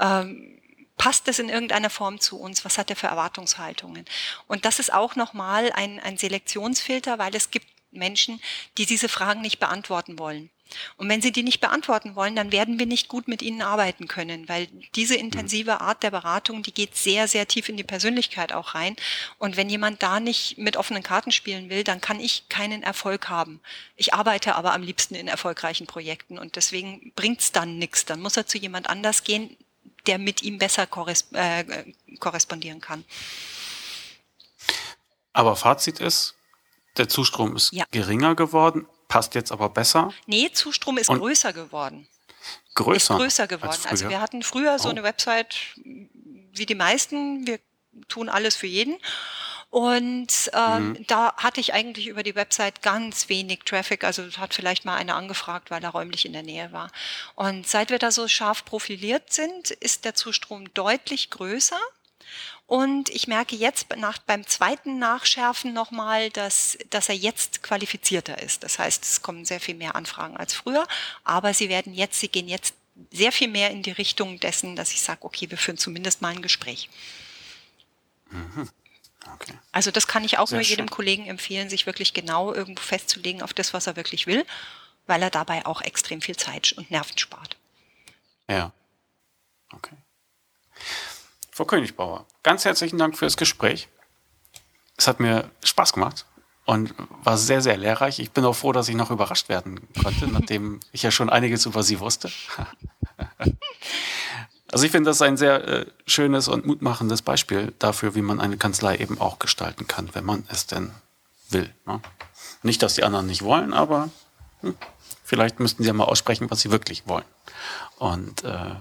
Ähm, passt das in irgendeiner Form zu uns? Was hat er für Erwartungshaltungen? Und das ist auch nochmal ein, ein Selektionsfilter, weil es gibt Menschen, die diese Fragen nicht beantworten wollen. Und wenn Sie die nicht beantworten wollen, dann werden wir nicht gut mit Ihnen arbeiten können, weil diese mhm. intensive Art der Beratung, die geht sehr, sehr tief in die Persönlichkeit auch rein. Und wenn jemand da nicht mit offenen Karten spielen will, dann kann ich keinen Erfolg haben. Ich arbeite aber am liebsten in erfolgreichen Projekten und deswegen bringt's dann nichts. Dann muss er zu jemand anders gehen, der mit ihm besser äh, korrespondieren kann. Aber Fazit ist, der Zustrom ist ja. geringer geworden, passt jetzt aber besser. Nee, Zustrom ist Und- größer geworden. Größer. Ist größer geworden. Also wir hatten früher so Oh. eine Website wie die meisten. Wir tun alles für jeden. Und ähm, Mhm. da hatte ich eigentlich über die Website ganz wenig Traffic. Also hat vielleicht mal einer angefragt, weil er räumlich in der Nähe war. Und seit wir da so scharf profiliert sind, ist der Zustrom deutlich größer. Und ich merke jetzt nach, beim zweiten Nachschärfen nochmal, dass, dass er jetzt qualifizierter ist. Das heißt, es kommen sehr viel mehr Anfragen als früher, aber sie werden jetzt, sie gehen jetzt sehr viel mehr in die Richtung dessen, dass ich sage, okay, wir führen zumindest mal ein Gespräch. Okay. Also das kann ich auch Sehr nur jedem schön. Kollegen empfehlen, sich wirklich genau irgendwo festzulegen auf das, was er wirklich will, weil er dabei auch extrem viel Zeit und Nerven spart. Ja. Okay. Frau Königbauer, ganz herzlichen Dank für das Gespräch. Es hat mir Spaß gemacht und war sehr, sehr lehrreich. Ich bin auch froh, dass ich noch überrascht werden konnte, (laughs) nachdem ich ja schon einiges über Sie wusste. (laughs) Also ich finde das ein sehr äh, schönes und mutmachendes Beispiel dafür, wie man eine Kanzlei eben auch gestalten kann, wenn man es denn will. Ne? Nicht, dass die anderen nicht wollen, aber hm, vielleicht müssten sie ja mal aussprechen, was sie wirklich wollen. Und äh,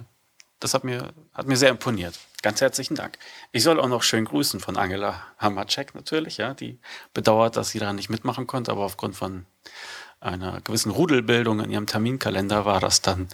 das hat mir, hat mir sehr imponiert. Ganz herzlichen Dank. Ich soll auch noch schön grüßen von Angela Hammercheck natürlich, ja, die bedauert, dass sie da nicht mitmachen konnte, aber aufgrund von einer gewissen Rudelbildung in ihrem Terminkalender war das dann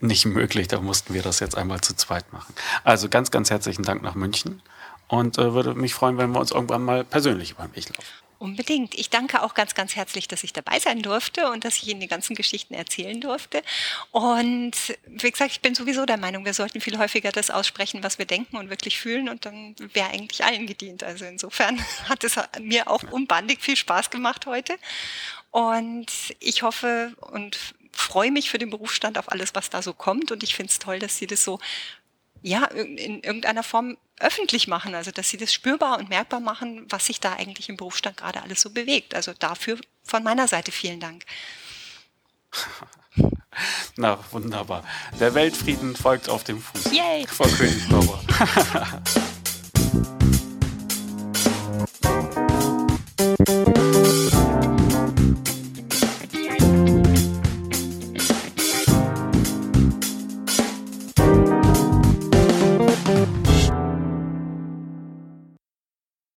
nicht möglich. Da mussten wir das jetzt einmal zu zweit machen. Also ganz, ganz herzlichen Dank nach München und äh, würde mich freuen, wenn wir uns irgendwann mal persönlich über Weg laufen. Unbedingt. Ich danke auch ganz, ganz herzlich, dass ich dabei sein durfte und dass ich Ihnen die ganzen Geschichten erzählen durfte. Und wie gesagt, ich bin sowieso der Meinung, wir sollten viel häufiger das aussprechen, was wir denken und wirklich fühlen und dann wäre eigentlich allen gedient. Also insofern (laughs) hat es mir auch unbandig viel Spaß gemacht heute. Und ich hoffe und freue mich für den Berufsstand auf alles, was da so kommt. Und ich finde es toll, dass Sie das so ja, in irgendeiner Form öffentlich machen, also dass sie das spürbar und merkbar machen, was sich da eigentlich im Berufsstand gerade alles so bewegt. Also dafür von meiner Seite vielen Dank. (laughs) Na, wunderbar. Der Weltfrieden folgt auf dem Fuß. Yay! Frau Königbauer. (laughs)